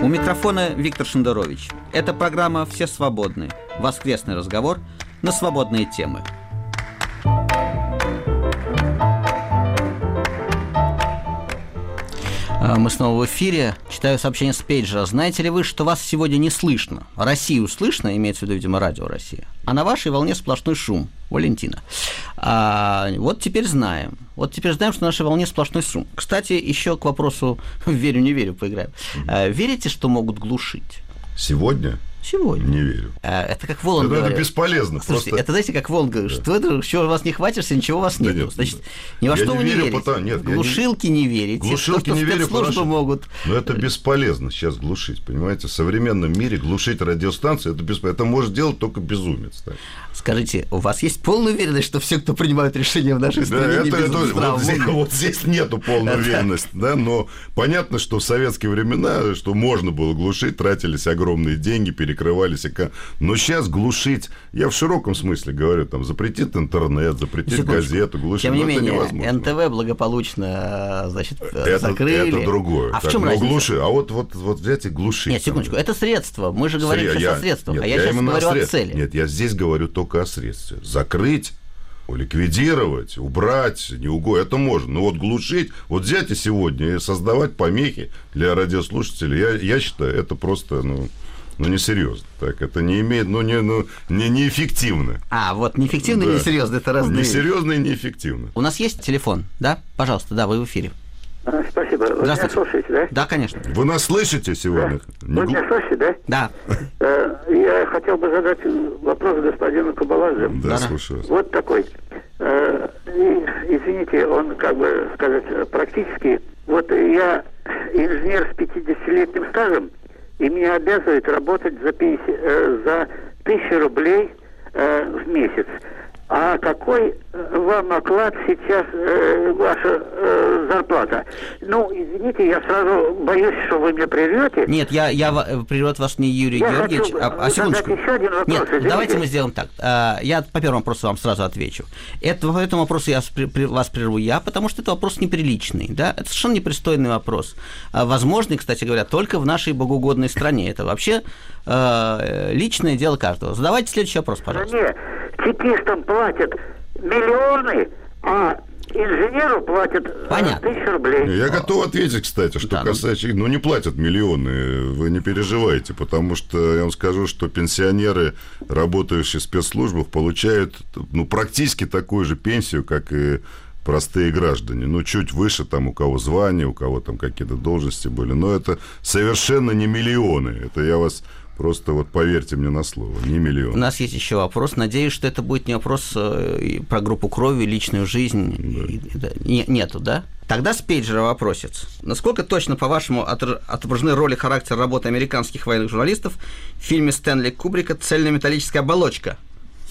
У микрофона Виктор Шендерович. Это программа «Все свободны». Воскресный разговор на свободные темы. Мы снова в эфире. Читаю сообщение с пейджера. Знаете ли вы, что вас сегодня не слышно? Россию слышно, имеется в виду, видимо, радио Россия. А на вашей волне сплошной шум. Валентина. А, вот теперь знаем. Вот теперь знаем, что на нашей волне сплошной шум. Кстати, еще к вопросу верю, не верю, поиграем. А, верите, что могут глушить? Сегодня? Сегодня. Не верю. А, это как Волан это, это бесполезно. Слушайте, просто... это знаете, как Волан говорит, Да. что это, чего вас не хватишься, ничего у вас Да нет. нет, Значит, нет. ни во Я что не вы не верю, верите. потому- нет, я не- Глушилки не верите. Глушилки то, что не верю, потому что- могут. Но это бесполезно сейчас глушить, понимаете? В современном мире глушить радиостанцию, это, бесполезно. это может делать только безумец. так. Скажите, у вас есть полная уверенность, что все, кто принимают решения в нашей Да, стране, не это, это- вот, здесь, вот здесь нету полной уверенности, да, но понятно, что в советские времена, что можно было глушить, тратились огромные деньги, перекрывались, экран. но сейчас глушить, я в широком смысле говорю, там, запретить интернет, запретить Секундочку. газету, глушить, Тем не ну, менее, невозможно. НТВ благополучно, значит, это, закрыли. это другое. А в Так, чем но разница? глуши, а вот, вот, вот взять и глушить. Нет, секундочку, это средство. Мы же говорим Сре- сейчас о средствах, нет, а я, сейчас именно говорю о сред- цели. Нет, я здесь говорю только о средстве. Закрыть, ликвидировать, убрать, не уго, это можно. Но вот глушить, вот взять и сегодня и создавать помехи для радиослушателей, я, я считаю, это просто, ну, ну, несерьезно. Так, это не имеет, ну, не, ну, не, неэффективно. А, вот неэффективно и Да. несерьезно, это разные вещи. Несерьезно и неэффективно. У нас есть телефон, да? Пожалуйста, да, вы в эфире. А, Спасибо. Вы меня Здравствуйте. слушаете, да? Да, конечно. Вы нас слышите сегодня? Не Вы гл- меня слышите, да? Да. Э, Я хотел бы задать вопрос господину Да, Кабаладзе. Да-да. слушаю вас. Вот такой. Э, и, извините, он, как бы сказать, практически... Вот я инженер с 50-летним стажем, и меня обязывают работать за, 50, э, за 1000 рублей э, в месяц. А какой э, вам оклад сейчас, э, ваша э, зарплата? Ну, извините, я сразу боюсь, что вы меня прервете. Нет, я, я ва- прервет вас не Юрий Я Георгиевич, хочу а, а задать секундочку. еще один вопрос, Нет, извините. давайте мы сделаем так. А, Я по первому вопросу вам сразу отвечу. Это, по этому вопросу я вас прерву я, потому что это вопрос неприличный. Да? Это совершенно непристойный вопрос. А, Возможный, кстати говоря, только в нашей богоугодной стране. Это вообще э, личное дело каждого. Задавайте следующий вопрос, пожалуйста. стране чекистам платят миллионы, а инженеру платят э, Понятно. тысячу рублей. Я готов ответить, кстати, что Да, ну- касается... Ну, не платят миллионы, вы не переживайте, потому что я вам скажу, что пенсионеры, работающие в спецслужбах, получают ну, практически такую же пенсию, как и простые граждане. Ну, чуть выше там у кого звание, у кого там какие-то должности были. Но это совершенно не миллионы. Это я вас просто вот поверьте мне на слово, не У миллионы. нас есть еще вопрос. Надеюсь, что это будет не вопрос э, про группу крови, личную жизнь. И- да. Не- нету, да? Тогда с пейджера вопросец. Насколько точно, по-вашему, отображены роли характера работы американских военных журналистов в фильме Стэнли Кубрика «Цельнометаллическая оболочка»?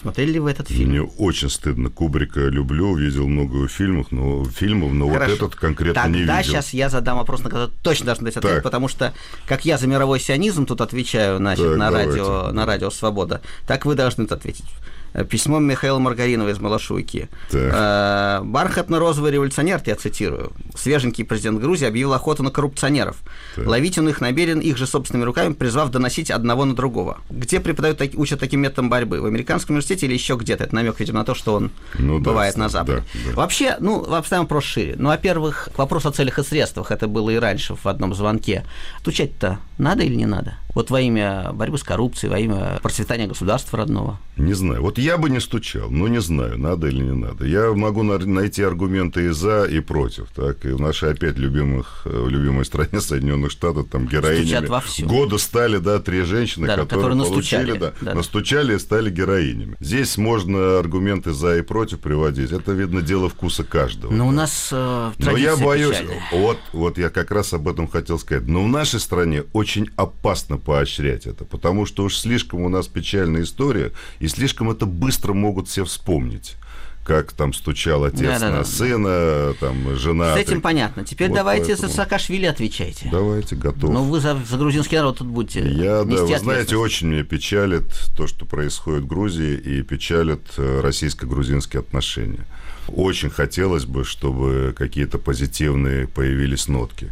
Смотрели ли вы этот фильм? Мне очень стыдно. Кубрика люблю, видел много его фильмов, но, фильмов, но вот этот конкретно Тогда не видел. сейчас я задам вопрос, на который точно должен дать ответ, Так. потому что как я за мировой сионизм тут отвечаю значит, Так, на, давайте. радио, на радио «Свобода», так вы должны тут ответить. Э, Письмо Михаила Маргаринова из Малашуйки. Так. Э, «Бархатно-розовый революционер», я цитирую, свеженький президент Грузии объявил охоту на коррупционеров. Так. Ловить он их намерен их же собственными руками, призвав доносить одного на другого. Где преподают, учат таким методом борьбы? В американском университете или еще где-то? Это намек, видимо, на то, что он Ну бывает да, на Западе. да, да. Вообще, ну, поставим вопрос шире. Ну, во-первых, к вопросу о целях и средствах. Это было и раньше в одном звонке. Отвечать-то надо или не надо? Вот во имя борьбы с коррупцией, во имя процветания государства родного. Не знаю. Вот я бы не стучал, но не знаю, надо или не надо. Я могу на- найти аргументы и за, и против. Так? И в нашей опять любимых, э, любимой стране Соединенных Штатов там героинями года стали, да, три женщины, Да, которые, которые настучали, получили, да, да. настучали и стали героинями. Здесь можно аргументы за и против приводить. Это, видно, дело вкуса каждого. Но у так. нас э, Но я боюсь, печальная. вот, вот я как раз об этом хотел сказать. Но в нашей стране очень опасно поощрять это, потому что уж слишком у нас печальная история, и слишком это быстро могут все вспомнить. Как там стучал отец Да-да-да. на сына, там жена. С этим понятно. Теперь Вот давайте поэтому. за Саакашвили отвечайте. Давайте, готов. Ну, вы за, за грузинский народ тут будете Я, да, вы знаете, очень меня печалит то, что происходит в Грузии, и печалит э, российско-грузинские отношения. Очень хотелось бы, чтобы какие-то позитивные появились нотки.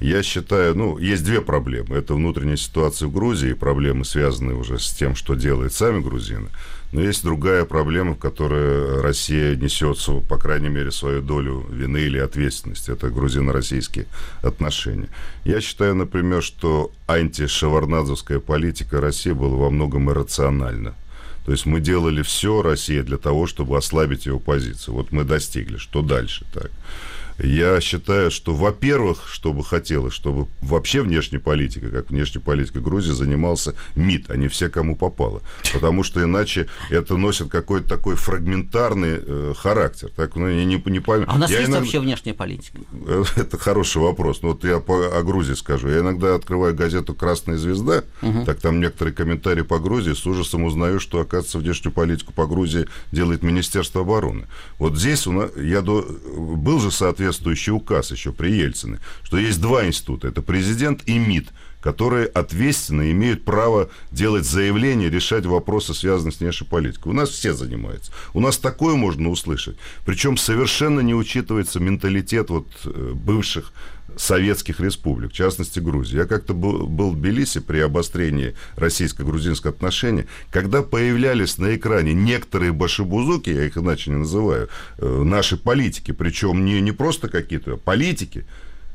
Я считаю, ну, есть две проблемы. Это внутренняя ситуация в Грузии, проблемы, связанные уже с тем, что делают сами грузины. Но есть другая проблема, в которой Россия несет, по крайней мере, свою долю вины или ответственности. Это грузино-российские отношения. Я считаю, например, что антишеварнадзовская политика России была во многом иррациональна. То есть мы делали все, Россия, для того, чтобы ослабить его позицию. Вот мы достигли. Что дальше? Так. Я считаю, что, во-первых, что бы хотелось, чтобы вообще внешняя политика, как внешняя политика Грузии, занимался МИД, а не все, кому попало. Потому что иначе это носит какой-то такой фрагментарный э, характер. Так, ну, я не, не пойму. А у нас я есть иногда... вообще внешняя политика? Это хороший вопрос. Ну, вот я по, о Грузии скажу. Я иногда открываю газету «Красная звезда», угу. так там некоторые комментарии по Грузии, с ужасом узнаю, что, оказывается, внешнюю политику по Грузии делает Министерство обороны. Вот здесь у нас, я до... был же, соответственно, соответствующий указ еще при Ельцине, что есть два института, это президент и МИД, которые ответственно имеют право делать заявления, решать вопросы, связанные с внешней политикой. У нас все занимаются. У нас такое можно услышать. Причем совершенно не учитывается менталитет вот э, бывших советских республик, в частности Грузии. Я как-то был, в Тбилиси при обострении российско-грузинских отношений, когда появлялись на экране некоторые башибузуки, я их иначе не называю, э, наши политики, причем не, не просто какие-то политики,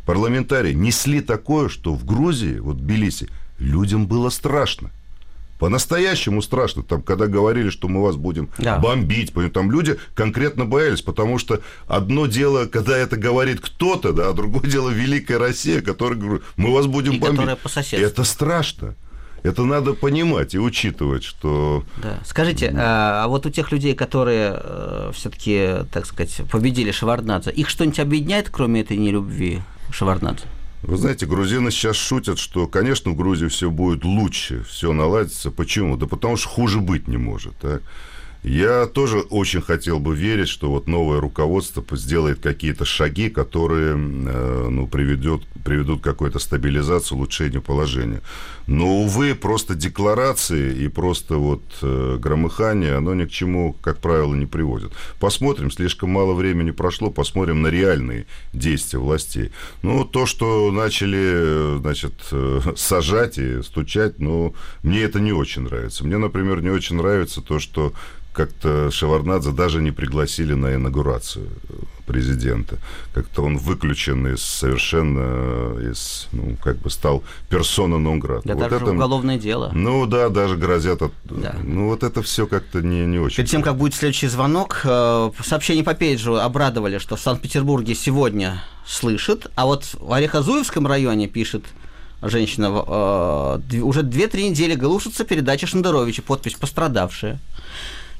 парламентарии, несли такое, что в Грузии, вот в Тбилиси, людям было страшно. По-настоящему страшно, там, когда говорили, что мы вас будем да. бомбить, там люди конкретно боялись, потому что одно дело, когда это говорит кто-то, да, а другое дело Великая Россия, которая говорит, мы вас будем и бомбить. По это страшно. Это надо понимать и учитывать, что... Да. Скажите, а, а вот у тех людей, которые э, все-таки, так сказать, победили Шеварднадзе, их что-нибудь объединяет, кроме этой нелюбви Шеварднадзе? Вы знаете, грузины сейчас шутят, что, конечно, в Грузии все будет лучше, все наладится. Почему? Да потому что хуже быть не может. Так? Я тоже очень хотел бы верить, что вот новое руководство сделает какие-то шаги, которые э, ну, приведет, приведут к какой-то стабилизации, улучшению положения. Но, увы, просто декларации и просто вот э, громыхание, оно ни к чему, как правило, не приводит. Посмотрим, слишком мало времени прошло, посмотрим на реальные действия властей. Ну, то, что начали, значит, э, сажать и стучать, ну, мне это не очень нравится. Мне, например, не очень нравится то, что как-то Шеварнадзе даже не пригласили на инаугурацию президента. Как-то он выключен из совершенно из, ну, как бы стал персона нон. Да, вот даже это, уголовное дело. Ну да, даже грозят. От, да. Ну вот это все как-то не, не очень. Перед тем, как будет следующий звонок, э, сообщение по пейджу обрадовали, что в Санкт-Петербурге сегодня слышит, а вот в Орехозуевском районе пишет женщина, э, уже 2-3 недели глушится передача Шендеровича, подпись «Пострадавшая».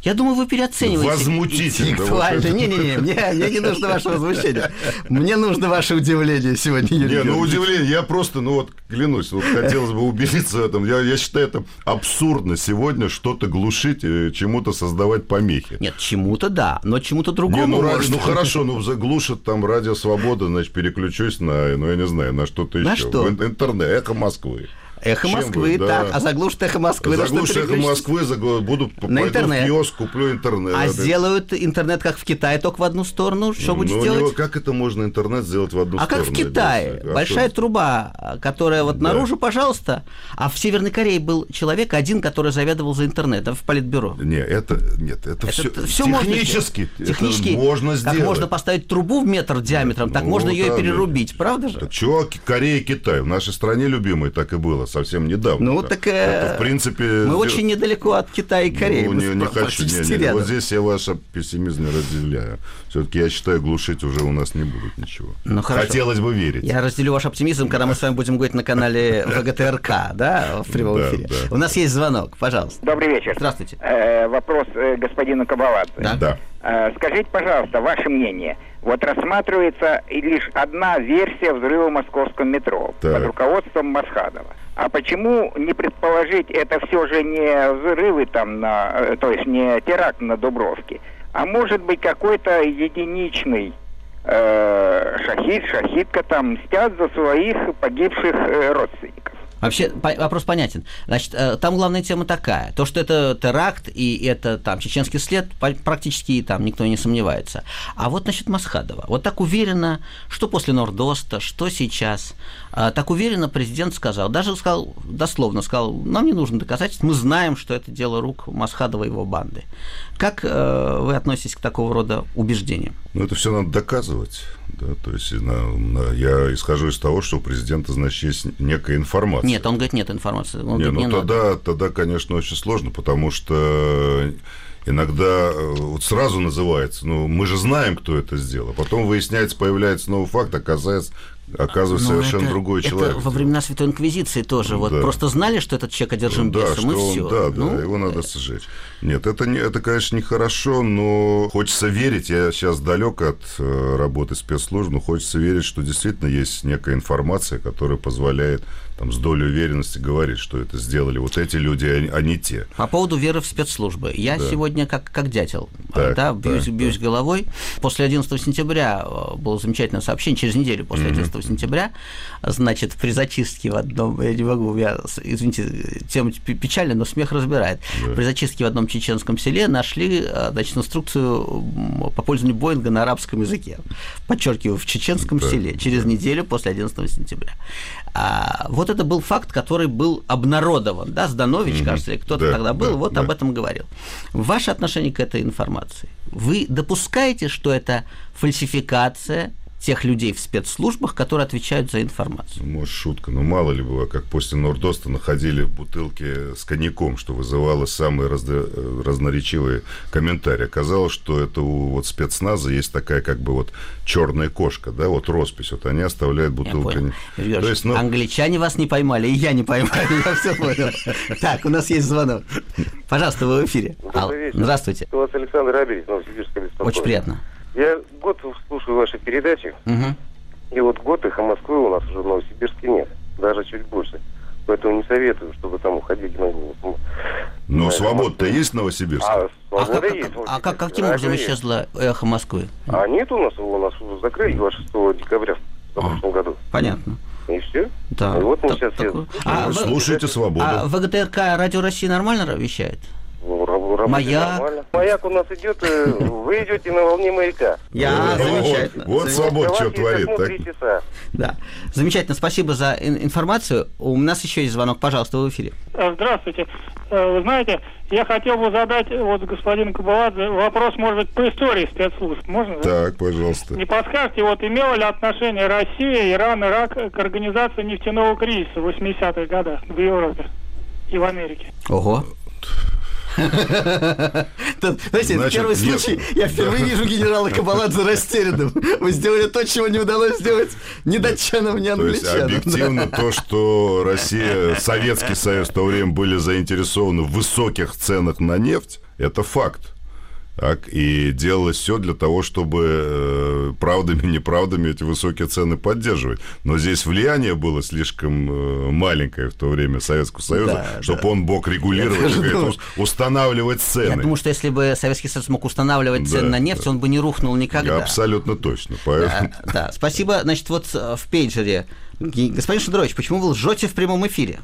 Я думаю, вы переоцениваете Возмутительно. интеллектуально. Не-не-не, мне, мне не нужно ваше возмущение. Мне нужно ваше удивление сегодня, Юрий Не, ну удивление, я просто, ну вот, клянусь, вот хотелось бы убедиться в этом. Я, я считаю, это абсурдно сегодня что-то глушить, э, чему-то создавать помехи. Нет, чему-то да, но чему-то другому не, ну, может. ну хорошо, ну заглушат там радио Свобода, значит, переключусь на, ну я не знаю, на что-то на еще. Что? Интернет, эхо Москвы. Эхо Чем Москвы, вы? так. Да. А заглушит эхо Москвы. Заглушит эхо Москвы, загл... буду на интернет. в киоск, куплю интернет. А сделают интернет, как в Китае, только в одну сторону. Что ну, делать? Него, как это можно интернет сделать в одну а сторону? А как в Китае? А Большая что? труба, которая вот да. наружу, пожалуйста. А в Северной Корее был человек один, который заведовал за интернетом в политбюро. Нет, это, нет, это, это все, все технически. Можно, технически можно сделать. Как можно поставить трубу в метр диаметром, так ну, можно ее и перерубить, правда же? Чего Корея и Китай? В нашей стране любимой так и было совсем недавно. Ну, так это, в принципе... Мы очень недалеко от Китая и Кореи. Ну, не, не хочу, не, не, вот здесь я ваш пессимизм не разделяю. Все-таки я считаю, глушить уже у нас не будет ничего. Ну, хорошо. Хотелось бы верить. Я разделю ваш оптимизм, когда мы с вами будем говорить на канале ВГТРК, да, в прямом эфире. У нас есть звонок, пожалуйста. Добрый вечер. Здравствуйте. Э, вопрос э, господину Кабаладзе. Да. Э, скажите, пожалуйста, ваше мнение. Вот рассматривается лишь одна версия взрыва московского метро так. под руководством Масхадова. А почему не предположить, это все же не взрывы там, на, э, то есть не теракт на Дубровке, а может быть какой-то единичный э, шахид, шахидка там мстят за своих погибших э, родственников? Вообще вопрос понятен. Значит, э, там главная тема такая. То, что это теракт и это там чеченский след, практически там никто не сомневается. А вот насчет Масхадова. Вот так уверенно, что после Нордоста, что сейчас, так уверенно президент сказал, даже сказал, дословно сказал, нам не нужно доказательств, мы знаем, что это дело рук Масхадова и его банды. Как э, вы относитесь к такого рода убеждениям? Ну, это все надо доказывать. Да, то есть на, на, я исхожу из того, что у президента, значит, есть некая информация. Нет, он говорит, нет информации. Он не, говорит, ну не тогда, надо. тогда, конечно, очень сложно, потому что иногда э, вот сразу называется, ну, мы же знаем, кто это сделал. Потом выясняется, появляется новый факт, оказывается, оказывается, Но совершенно это, другой это человек. во времена Святой Инквизиции тоже. Вот Да. просто знали, что этот человек одержим да, бесом, и он- все. Да, да, его надо сожечь. Нет, это, не, это, конечно, нехорошо, но хочется верить, я сейчас далек от э, работы спецслужб, но хочется верить, что действительно есть некая информация, которая позволяет там, с долей уверенности говорить, что это сделали вот эти люди, а а не те. По поводу веры в спецслужбы. Я Да. сегодня как, как дятел, Так, да, бьюсь, так, бьюсь головой. После 11 сентября э, было замечательное сообщение, через неделю после 11 сентября, значит, при зачистке в одном, я не могу, я, извините, тема пе- печальная, но смех разбирает. При зачистке в одном чеченском селе нашли, э, значит, инструкцию по пользованию Боинга на арабском языке. Подчеркиваю, в чеченском Так, селе, через неделю после 11 сентября. А, вот это был факт, который был обнародован, да, Зданович, Мгм. кажется, кто-то Да, тогда был, да, вот да. об этом говорил. Ваше отношение к этой информации? Вы допускаете, что это фальсификация тех людей в спецслужбах, которые отвечают за информацию? Ну, Может, шутка, но мало ли было, как после Нордоста находили бутылки с коньяком, что вызывало самые разно- э, разноречивые комментарии. Оказалось, что это у вот спецназа есть такая как бы вот черная кошка, да, вот роспись, вот они оставляют Я бутылку. понял. Юрий То есть, ну, англичане вас не поймали, и я не поймали, я все понял. Так, у нас есть звонок. Пожалуйста, вы в эфире. Здравствуйте. У вас Александр Абель, Новосибирская. Очень приятно. Я год слушаю ваши передачи, Мгм. и вот год их, а Москвы у нас уже в Новосибирске нет. Даже чуть больше. Поэтому не советую, чтобы там уходили на голову. но Да, свобода-то есть в Новосибирске? А, А свобода как, есть. а как- каким образом исчезло эхо Москвы? А нет у нас, у нас закрыли 26 декабря в прошлом году. Понятно. И все. Да. И вот мы Так- сейчас все А Ну, Слушайте свободу. А ВГТРК Радио России нормально вещает? Маяк. Маяк у нас идет, э, вы идете на волне маяка. Я, Вот, замечательно. Вот Замечательно. свобода что творит. так? Да. Замечательно, спасибо за ин- информацию. У нас еще есть звонок, пожалуйста, вы в эфире. Э, Здравствуйте. Э, Вы знаете, я хотел бы задать вот господину Кабаладзе вопрос, может быть, по истории спецслужб. Можно? Так, пожалуйста. Не подскажете, вот имела ли отношение Россия, Иран, Ирак к организации нефтяного кризиса в 80-х годах в Европе и в Америке? Ого. Знаете, это первый случай, я впервые вижу генерала Кабаладзе растерянным. Вы сделали то, чего не удалось сделать ни датчанам, ни англичанам. объективно то, что Россия, Советский Союз в то время были заинтересованы в высоких ценах на нефть, это факт. Так, и делалось все для того, чтобы э, правдами, неправдами эти высокие цены поддерживать. Но здесь влияние было слишком э, маленькое в то время Советского Союза, Да, чтобы да. он мог регулировать, Я думаю. ус- устанавливать цены. Я думаю, что если бы Советский Союз мог устанавливать цены Да, на нефть, он бы не рухнул никогда. Абсолютно точно. Поэтому... Да, да, спасибо. Значит, вот э, в пейджере. Господин Шендерович, почему вы лжете в прямом эфире?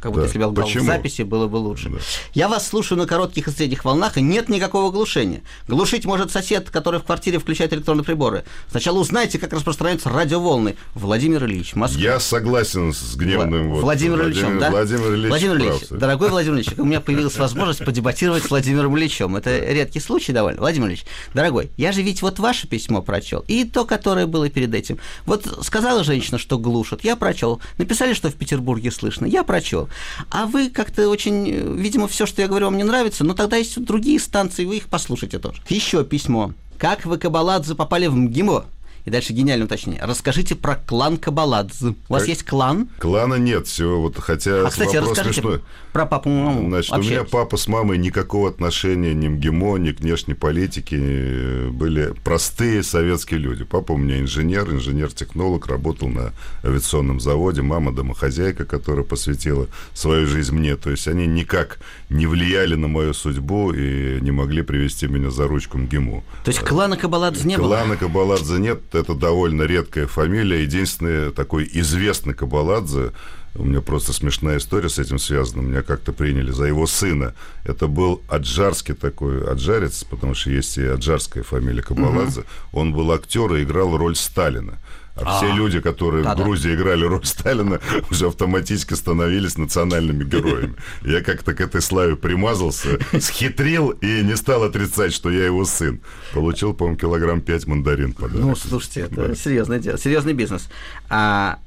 Как будто Да, если бы я лгал в почему? записи, было бы лучше. Я вас слушаю на коротких и средних волнах, и нет никакого глушения. Глушить может сосед, который в квартире включает электронные приборы. Сначала узнайте, как распространяются радиоволны. Владимир Ильич, Москва. Я согласен с гневным... вот Владимир Ильичем, да? Владимир Ильич, Владимир Ильич, прав, дорогой Владимир Ильич, у меня появилась возможность подебатировать с Владимиром Ильичем. Это редкий случай довольно. Владимир Ильич, дорогой, я же ведь вот ваше письмо прочел, и то, которое было перед этим. Вот сказала женщина, что глушат, я прочел. Написали, что в Петербурге слышно, я прочел. А вы как-то очень, видимо, все, что я говорю, вам не нравится, но тогда есть другие станции, вы их послушайте тоже. Еще письмо. Как вы, Кабаладзе, попали в МГИМО? И дальше гениальное уточнение. Расскажите про клан Кабаладзе. У вас Как- есть клан? Клана нет всего, вот хотя А, кстати, вопрос расскажите смешной. про папу маму. Значит, у меня папа с мамой никакого отношения ни к МГИМО, ни к внешней политике э, были простые советские люди. Папа у меня инженер, инженер-технолог, работал на авиационном заводе, мама домохозяйка, которая посвятила свою жизнь мне. То есть они никак не влияли на мою судьбу и не могли привести меня за ручку к МГИМО. То есть клана Кабаладзе не было? Клана Кабаладзе нет. Это довольно редкая фамилия. Единственный такой известный Кабаладзе, у меня просто смешная история с этим связана. Меня как-то приняли за его сына. Это был аджарский такой аджарец, потому что есть и аджарская фамилия Кабаладзе. Угу. Он был актер и играл роль Сталина. А, а все люди, которые в Грузии играли роль Сталина, уже автоматически становились национальными героями. Я как-то к этой славе примазался, схитрил и не стал отрицать, что я его сын. Получил, по-моему, килограмм 5 мандарин подарок. Ну, слушайте, это серьезное дело, серьезный бизнес. А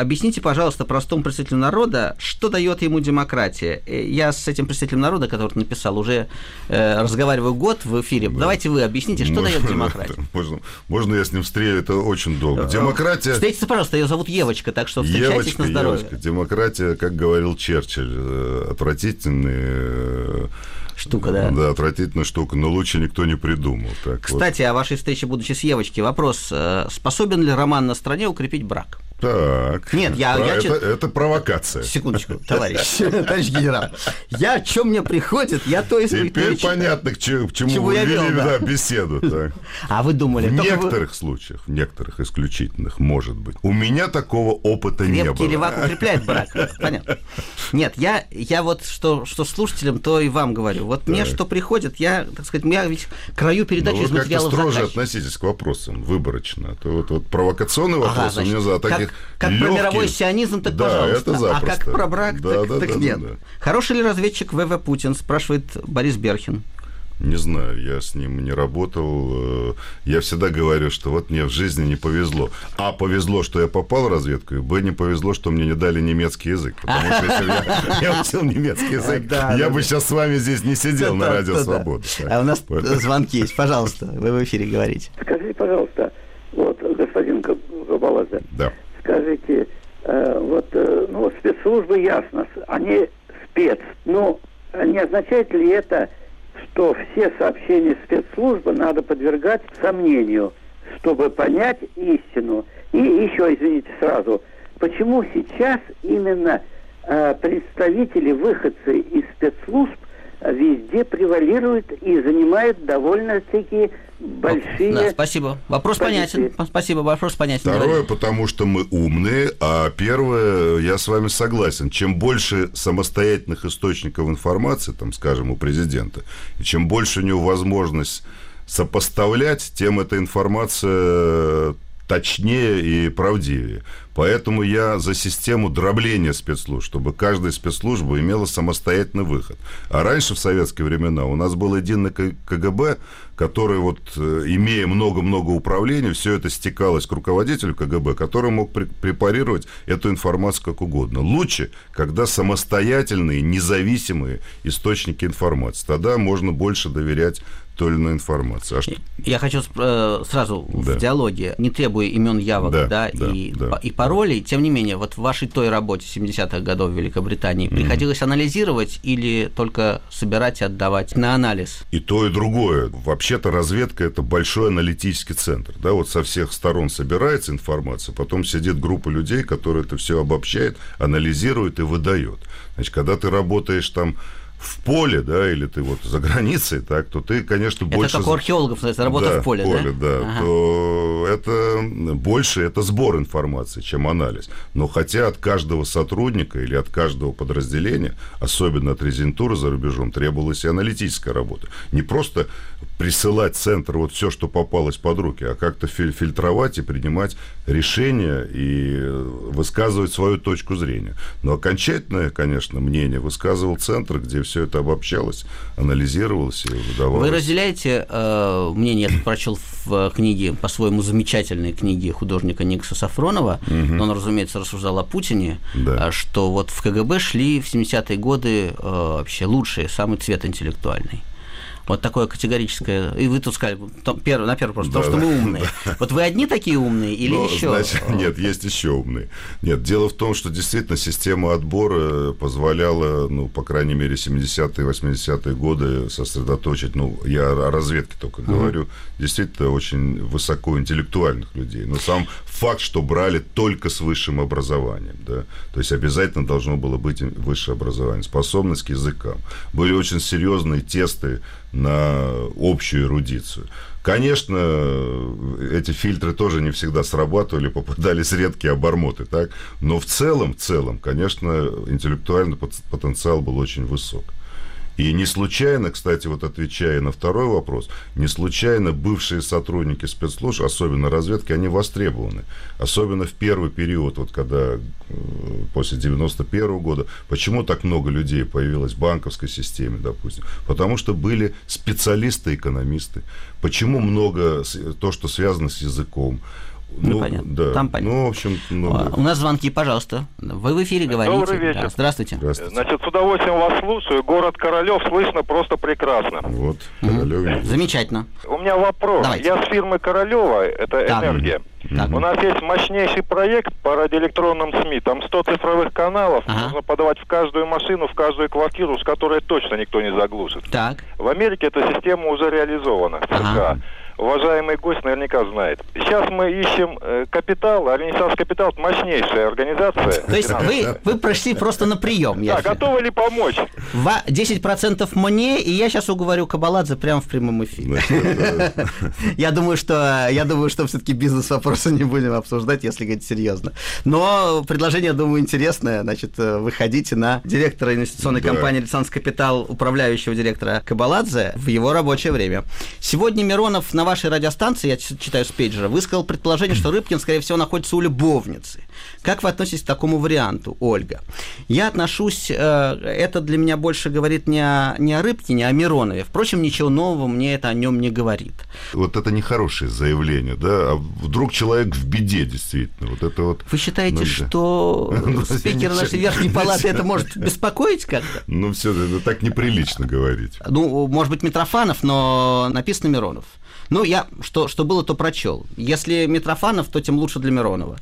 объясните, пожалуйста, простому представителю народа, что дает ему демократия. Э, я с этим представителем народа, который написал, уже э, разговариваю год в эфире. Да. Давайте вы объясните, что можно, дает демократия. Можно, можно я с ним встречу, это очень долго. Э, демократия... Встретиться, пожалуйста, ее зовут Евочка, так что встречайтесь Евочка, на здоровье. Евочка. Демократия, как говорил Черчилль, э, отвратительный штука, да? Да, отвратительная штука, но лучше никто не придумал. Так, Кстати, вот. о вашей встрече, будучи с Евочки, вопрос. Способен ли роман на стране укрепить брак? Так. Нет, я... Про, я это, это провокация. Секундочку, товарищ, товарищ генерал. Я, что мне приходит, я то есть... Теперь понятно, к чему, к чему вы вели вел, да. Да, беседу. Так. А вы думали... В некоторых вы... случаях, в некоторых исключительных, может быть. У меня такого опыта Крепкий не было. Крепкий левак укрепляет брак. Понятно. Нет, я, я вот что, что слушателям, то и вам говорю. Вот так. мне что приходит, я, так сказать, я ведь краю передачи Но из материалов строже заказчик. относитесь к вопросам, выборочно. А то вот, вот провокационный вопрос ага, значит, у меня за таких как легких... про мировой сионизм, так да, пожалуйста. Это запросто. а как про брак, да, так, да, так да, нет. Да, да. Хороший ли разведчик ВВ Путин, спрашивает Борис Берхин. Не знаю, я с ним не работал. Э, я всегда говорю, что вот мне в жизни не повезло. А повезло, что я попал в разведку, и Б не повезло, что мне не дали немецкий язык. Потому что если я, я учил немецкий язык, я бы сейчас с вами здесь не сидел на Радио Свобода. А у нас звонки есть. Пожалуйста, вы в эфире говорите. Скажите, пожалуйста, вот господин Габаладзе, да. Скажите, э, вот э, ну, спецслужбы ясно, они спец. Но не означает ли это, что все сообщения спецслужбы надо подвергать сомнению, чтобы понять истину? И еще, извините, сразу, почему сейчас именно э, представители, выходцы из спецслужб везде превалируют и занимают довольно-таки большие... Да, спасибо. Вопрос позиции. понятен. Спасибо, вопрос понятен. Второе, потому что мы умные, а первое, я с вами согласен. Чем больше самостоятельных источников информации, там, скажем, у президента, и чем больше у него возможность сопоставлять, тем эта информация точнее и правдивее. Поэтому я за систему дробления спецслужб, чтобы каждая спецслужба имела самостоятельный выход. А раньше, в советские времена, у нас был единый КГБ, который, вот, э, имея много-много управлений, все это стекалось к руководителю КГБ, который мог препарировать эту информацию как угодно. Лучше, когда самостоятельные, независимые источники информации. Тогда можно больше доверять той или иной информации. А что... Я хочу э, сразу да. в диалоге, не требуя имен явок да, да, да, и, да. и паролей, тем не менее, вот в вашей той работе 70-х годов в Великобритании mm-hmm. приходилось анализировать или только собирать и отдавать на анализ? И то, и другое. Вообще-то разведка – это большой аналитический центр. Да, вот со всех сторон собирается информация, потом сидит группа людей, которые это все обобщает, анализирует и выдает. Значит, когда ты работаешь там в поле, да, или ты вот за границей, так, то ты, конечно, это больше... Это как у археологов, это работа да, в поле, поле да? да ага. То это больше, это сбор информации, чем анализ. Но хотя от каждого сотрудника или от каждого подразделения, особенно от резидентуры за рубежом, требовалась и аналитическая работа. Не просто присылать центр вот все, что попалось под руки, а как-то фильтровать и принимать решения и высказывать свою точку зрения. Но окончательное, конечно, мнение высказывал центр, где все это обобщалось, анализировалось и выдавалось. Вы разделяете э, мнение, я прочел в книге, по-своему замечательной книге художника Никса Сафронова, угу. он, разумеется, рассуждал о Путине, да. Э, что вот в КГБ шли в 70-е годы э, вообще лучшие, самый цвет интеллектуальный. Вот такое категорическое. И вы тут сказали, первый, на первый вопрос, да, потому да, что мы умные. Да. Вот вы одни такие умные или ну, еще? Значит, нет, есть еще умные. Нет, дело в том, что действительно система отбора позволяла, ну, по крайней мере, 70-е, 80-е годы сосредоточить, ну, я о разведке только uh-huh. говорю, действительно очень высокоинтеллектуальных людей. Но сам факт, что брали только с высшим образованием, да, то есть обязательно должно было быть высшее образование, способность к языкам. Были очень серьезные тесты на общую эрудицию. Конечно, эти фильтры тоже не всегда срабатывали, попадались редкие обормоты, так? Но в целом, в целом, конечно, интеллектуальный потенциал был очень высок. И не случайно, кстати, вот отвечая на второй вопрос, не случайно бывшие сотрудники спецслужб, особенно разведки, они востребованы. Особенно в первый период, вот когда э, после 91 -го года, почему так много людей появилось в банковской системе, допустим? Потому что были специалисты-экономисты. Почему много то, что связано с языком? Ну, ну понятно. Да. Там понятно. Ну, в общем, ну, да. У нас звонки, пожалуйста. Вы в эфире говорите. Добрый вечер. Да. Здравствуйте. Здравствуйте. Значит, с удовольствием вас слушаю. Город Королев слышно просто прекрасно. Вот, Королев. Замечательно. У меня вопрос. Давайте. Я с фирмы Королева, это так. «Энергия». Так. У нас есть мощнейший проект по радиоэлектронным СМИ. Там 100 цифровых каналов. Ага. Нужно подавать в каждую машину, в каждую квартиру, с которой точно никто не заглушит. Так. В Америке эта система уже реализована. Ага уважаемый гость наверняка знает. Сейчас мы ищем э, капитал, а Ренессанс Капитал мощнейшая организация. То есть вы, вы прошли просто на прием. Да, готовы ли помочь? 10% мне, и я сейчас уговорю Кабаладзе прямо в прямом эфире. Я думаю, что я думаю, что все-таки бизнес-вопросы не будем обсуждать, если говорить серьезно. Но предложение, думаю, интересное. Значит, э, выходите на директора инвестиционной компании «Ренессанс Капитал», управляющего директора Кабаладзе в его рабочее время. Сегодня Миронов на вашей радиостанции, я читаю с пейджера, высказал предположение, что Рыбкин, скорее всего, находится у любовницы. Как вы относитесь к такому варианту, Ольга? Я отношусь, э, это для меня больше говорит не о, не о Рыбкине, а о Миронове. Впрочем, ничего нового мне это о нем не говорит. Вот это нехорошее заявление, да? А вдруг человек в беде, действительно. Вот это вот... Вы считаете, ну, что ну, спикер нашей верхней палаты это может беспокоить как-то? Ну, все, это так неприлично говорить. Ну, может быть, Митрофанов, но написано Миронов. Ну, я что, что было, то прочел. Если Митрофанов, то тем лучше для Миронова.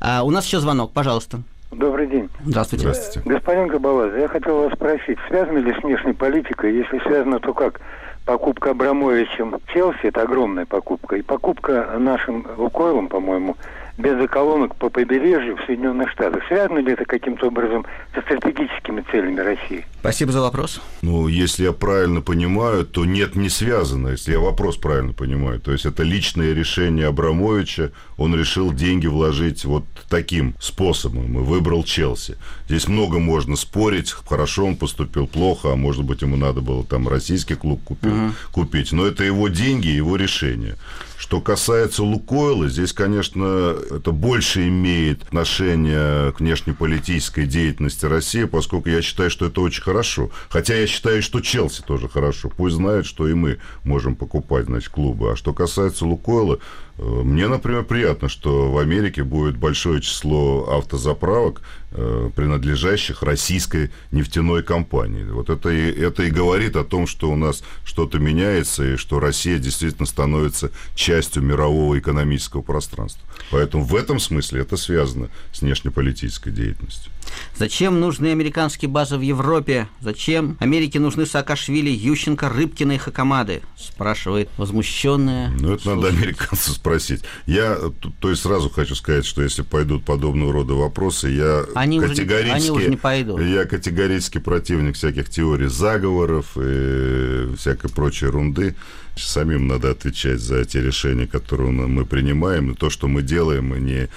А, у нас еще звонок, пожалуйста. Добрый день. Здравствуйте. Здравствуйте. Господин Габалаз, я хотел вас спросить, связано ли с внешней политикой? Если связано, то как? Покупка Абрамовичем Челси – это огромная покупка. И покупка нашим Лукойлом, по-моему, бензоколонок по побережью в Соединенных Штатах. Связано ли это каким-то образом со стратегическими целями России? Спасибо за вопрос. Ну, если я правильно понимаю, то нет, не связано, если я вопрос правильно понимаю. То есть это личное решение Абрамовича, он решил деньги вложить вот таким способом и выбрал Челси. Здесь много можно спорить, хорошо он поступил, плохо, а может быть ему надо было там российский клуб купить, угу. купить. Но это его деньги, его решение. Что касается Лукойла, здесь, конечно, это больше имеет отношение к внешнеполитической деятельности России, поскольку я считаю, что это очень хорошо. Хотя я считаю, что Челси тоже хорошо. Пусть знают, что и мы можем покупать, значит, клубы. А что касается Лукойла, мне, например, приятно, что в Америке будет большое число автозаправок, э, принадлежащих российской нефтяной компании. Вот это и, это и говорит о том, что у нас что-то меняется, и что Россия действительно становится частью мирового экономического пространства. Поэтому в этом смысле это связано с внешнеполитической деятельностью. Зачем нужны американские базы в Европе? Зачем Америке нужны Саакашвили, Ющенко, Рыбкина и Хакамады? Спрашивает возмущенная. Ну, это надо американцев спросить. Я, то есть, сразу хочу сказать, что если пойдут подобного рода вопросы, я они категорически... Уже, они уже не пойдут. Я категорически противник всяких теорий заговоров и всякой прочей ерунды. Самим надо отвечать за те решения, которые мы принимаем, и то, что мы делаем, и не,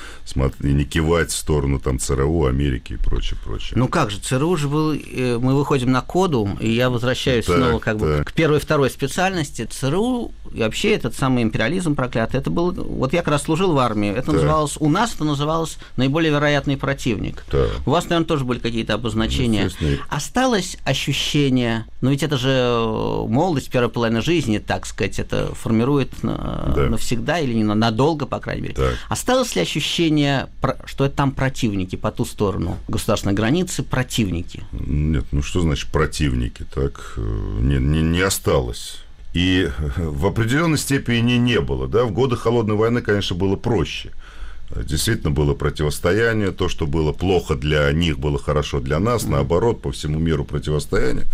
и не кивать в сторону там ЦРУ, Америки и прочее, прочее. Ну как же, ЦРУ же был, э, мы выходим на коду, и я возвращаюсь так, снова как так. бы к первой и второй специальности. ЦРУ и вообще этот самый империализм проклятый, это был, вот я как раз служил в армии, это так. называлось, у нас это называлось наиболее вероятный противник. Так. У вас, наверное, тоже были какие-то обозначения. Ну, Осталось ощущение, ну ведь это же э, молодость, первая половина жизни, так сказать, это формирует да. навсегда или не надолго, по крайней мере. Так. Осталось ли ощущение, что это там противники по ту сторону государственной границы, противники? Нет, ну что значит противники? Так э, не, не, не осталось. И в определенной степени не было. Да? В годы Холодной войны, конечно, было проще. Действительно было противостояние, то, что было плохо для них, было хорошо для нас, наоборот, по всему миру противостояние.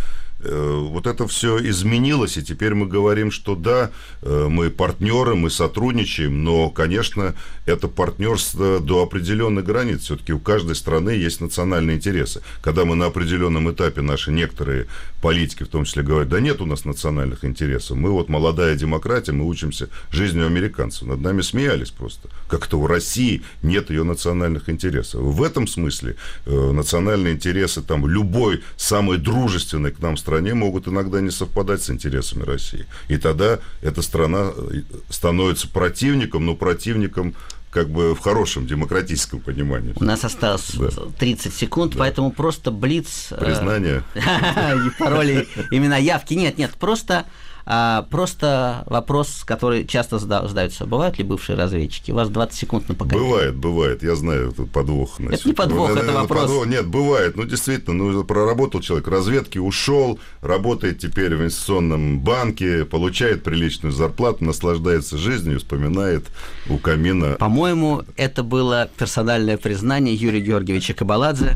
Э, вот это все изменилось, и теперь мы говорим, что да, э, мы партнеры, мы сотрудничаем, но, конечно, это партнерство до определенной границ. Все-таки у каждой страны есть национальные интересы. Когда мы на определенном этапе наши некоторые политики, в том числе, говорят, да нет у нас национальных интересов, мы вот молодая демократия, мы учимся жизнью американцев. Над нами смеялись просто. Как-то у России нет ее национальных интересов. В этом смысле э, национальные интересы там любой самой дружественной к нам стране могут иногда не совпадать с интересами России. И тогда эта страна э, становится противником, но противником как бы в хорошем демократическом понимании. У нас осталось да. 30 секунд, да. поэтому просто блиц... Э, Признание. Пароли, имена явки. Нет, нет, просто а, просто вопрос, который часто задаются. Бывают ли бывшие разведчики? У вас 20 секунд на поколение. Бывает, бывает. Я знаю, тут подвох. Значит. Это не подвох, это, это вопрос. Подвох. Нет, бывает. Ну, действительно, ну, проработал человек разведки, ушел, работает теперь в инвестиционном банке, получает приличную зарплату, наслаждается жизнью, вспоминает у камина. По-моему, это было персональное признание Юрия Георгиевича Кабаладзе,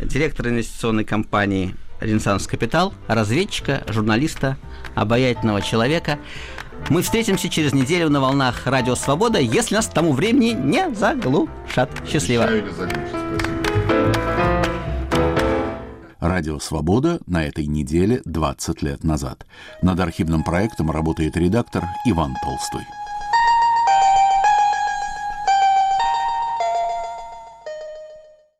директора инвестиционной компании «Ренессанс Капитал», разведчика, журналиста, обаятельного человека. Мы встретимся через неделю на волнах Радио Свобода, если нас к тому времени не заглушат. Счастливо. Радио «Свобода» на этой неделе 20 лет назад. Над архивным проектом работает редактор Иван Толстой.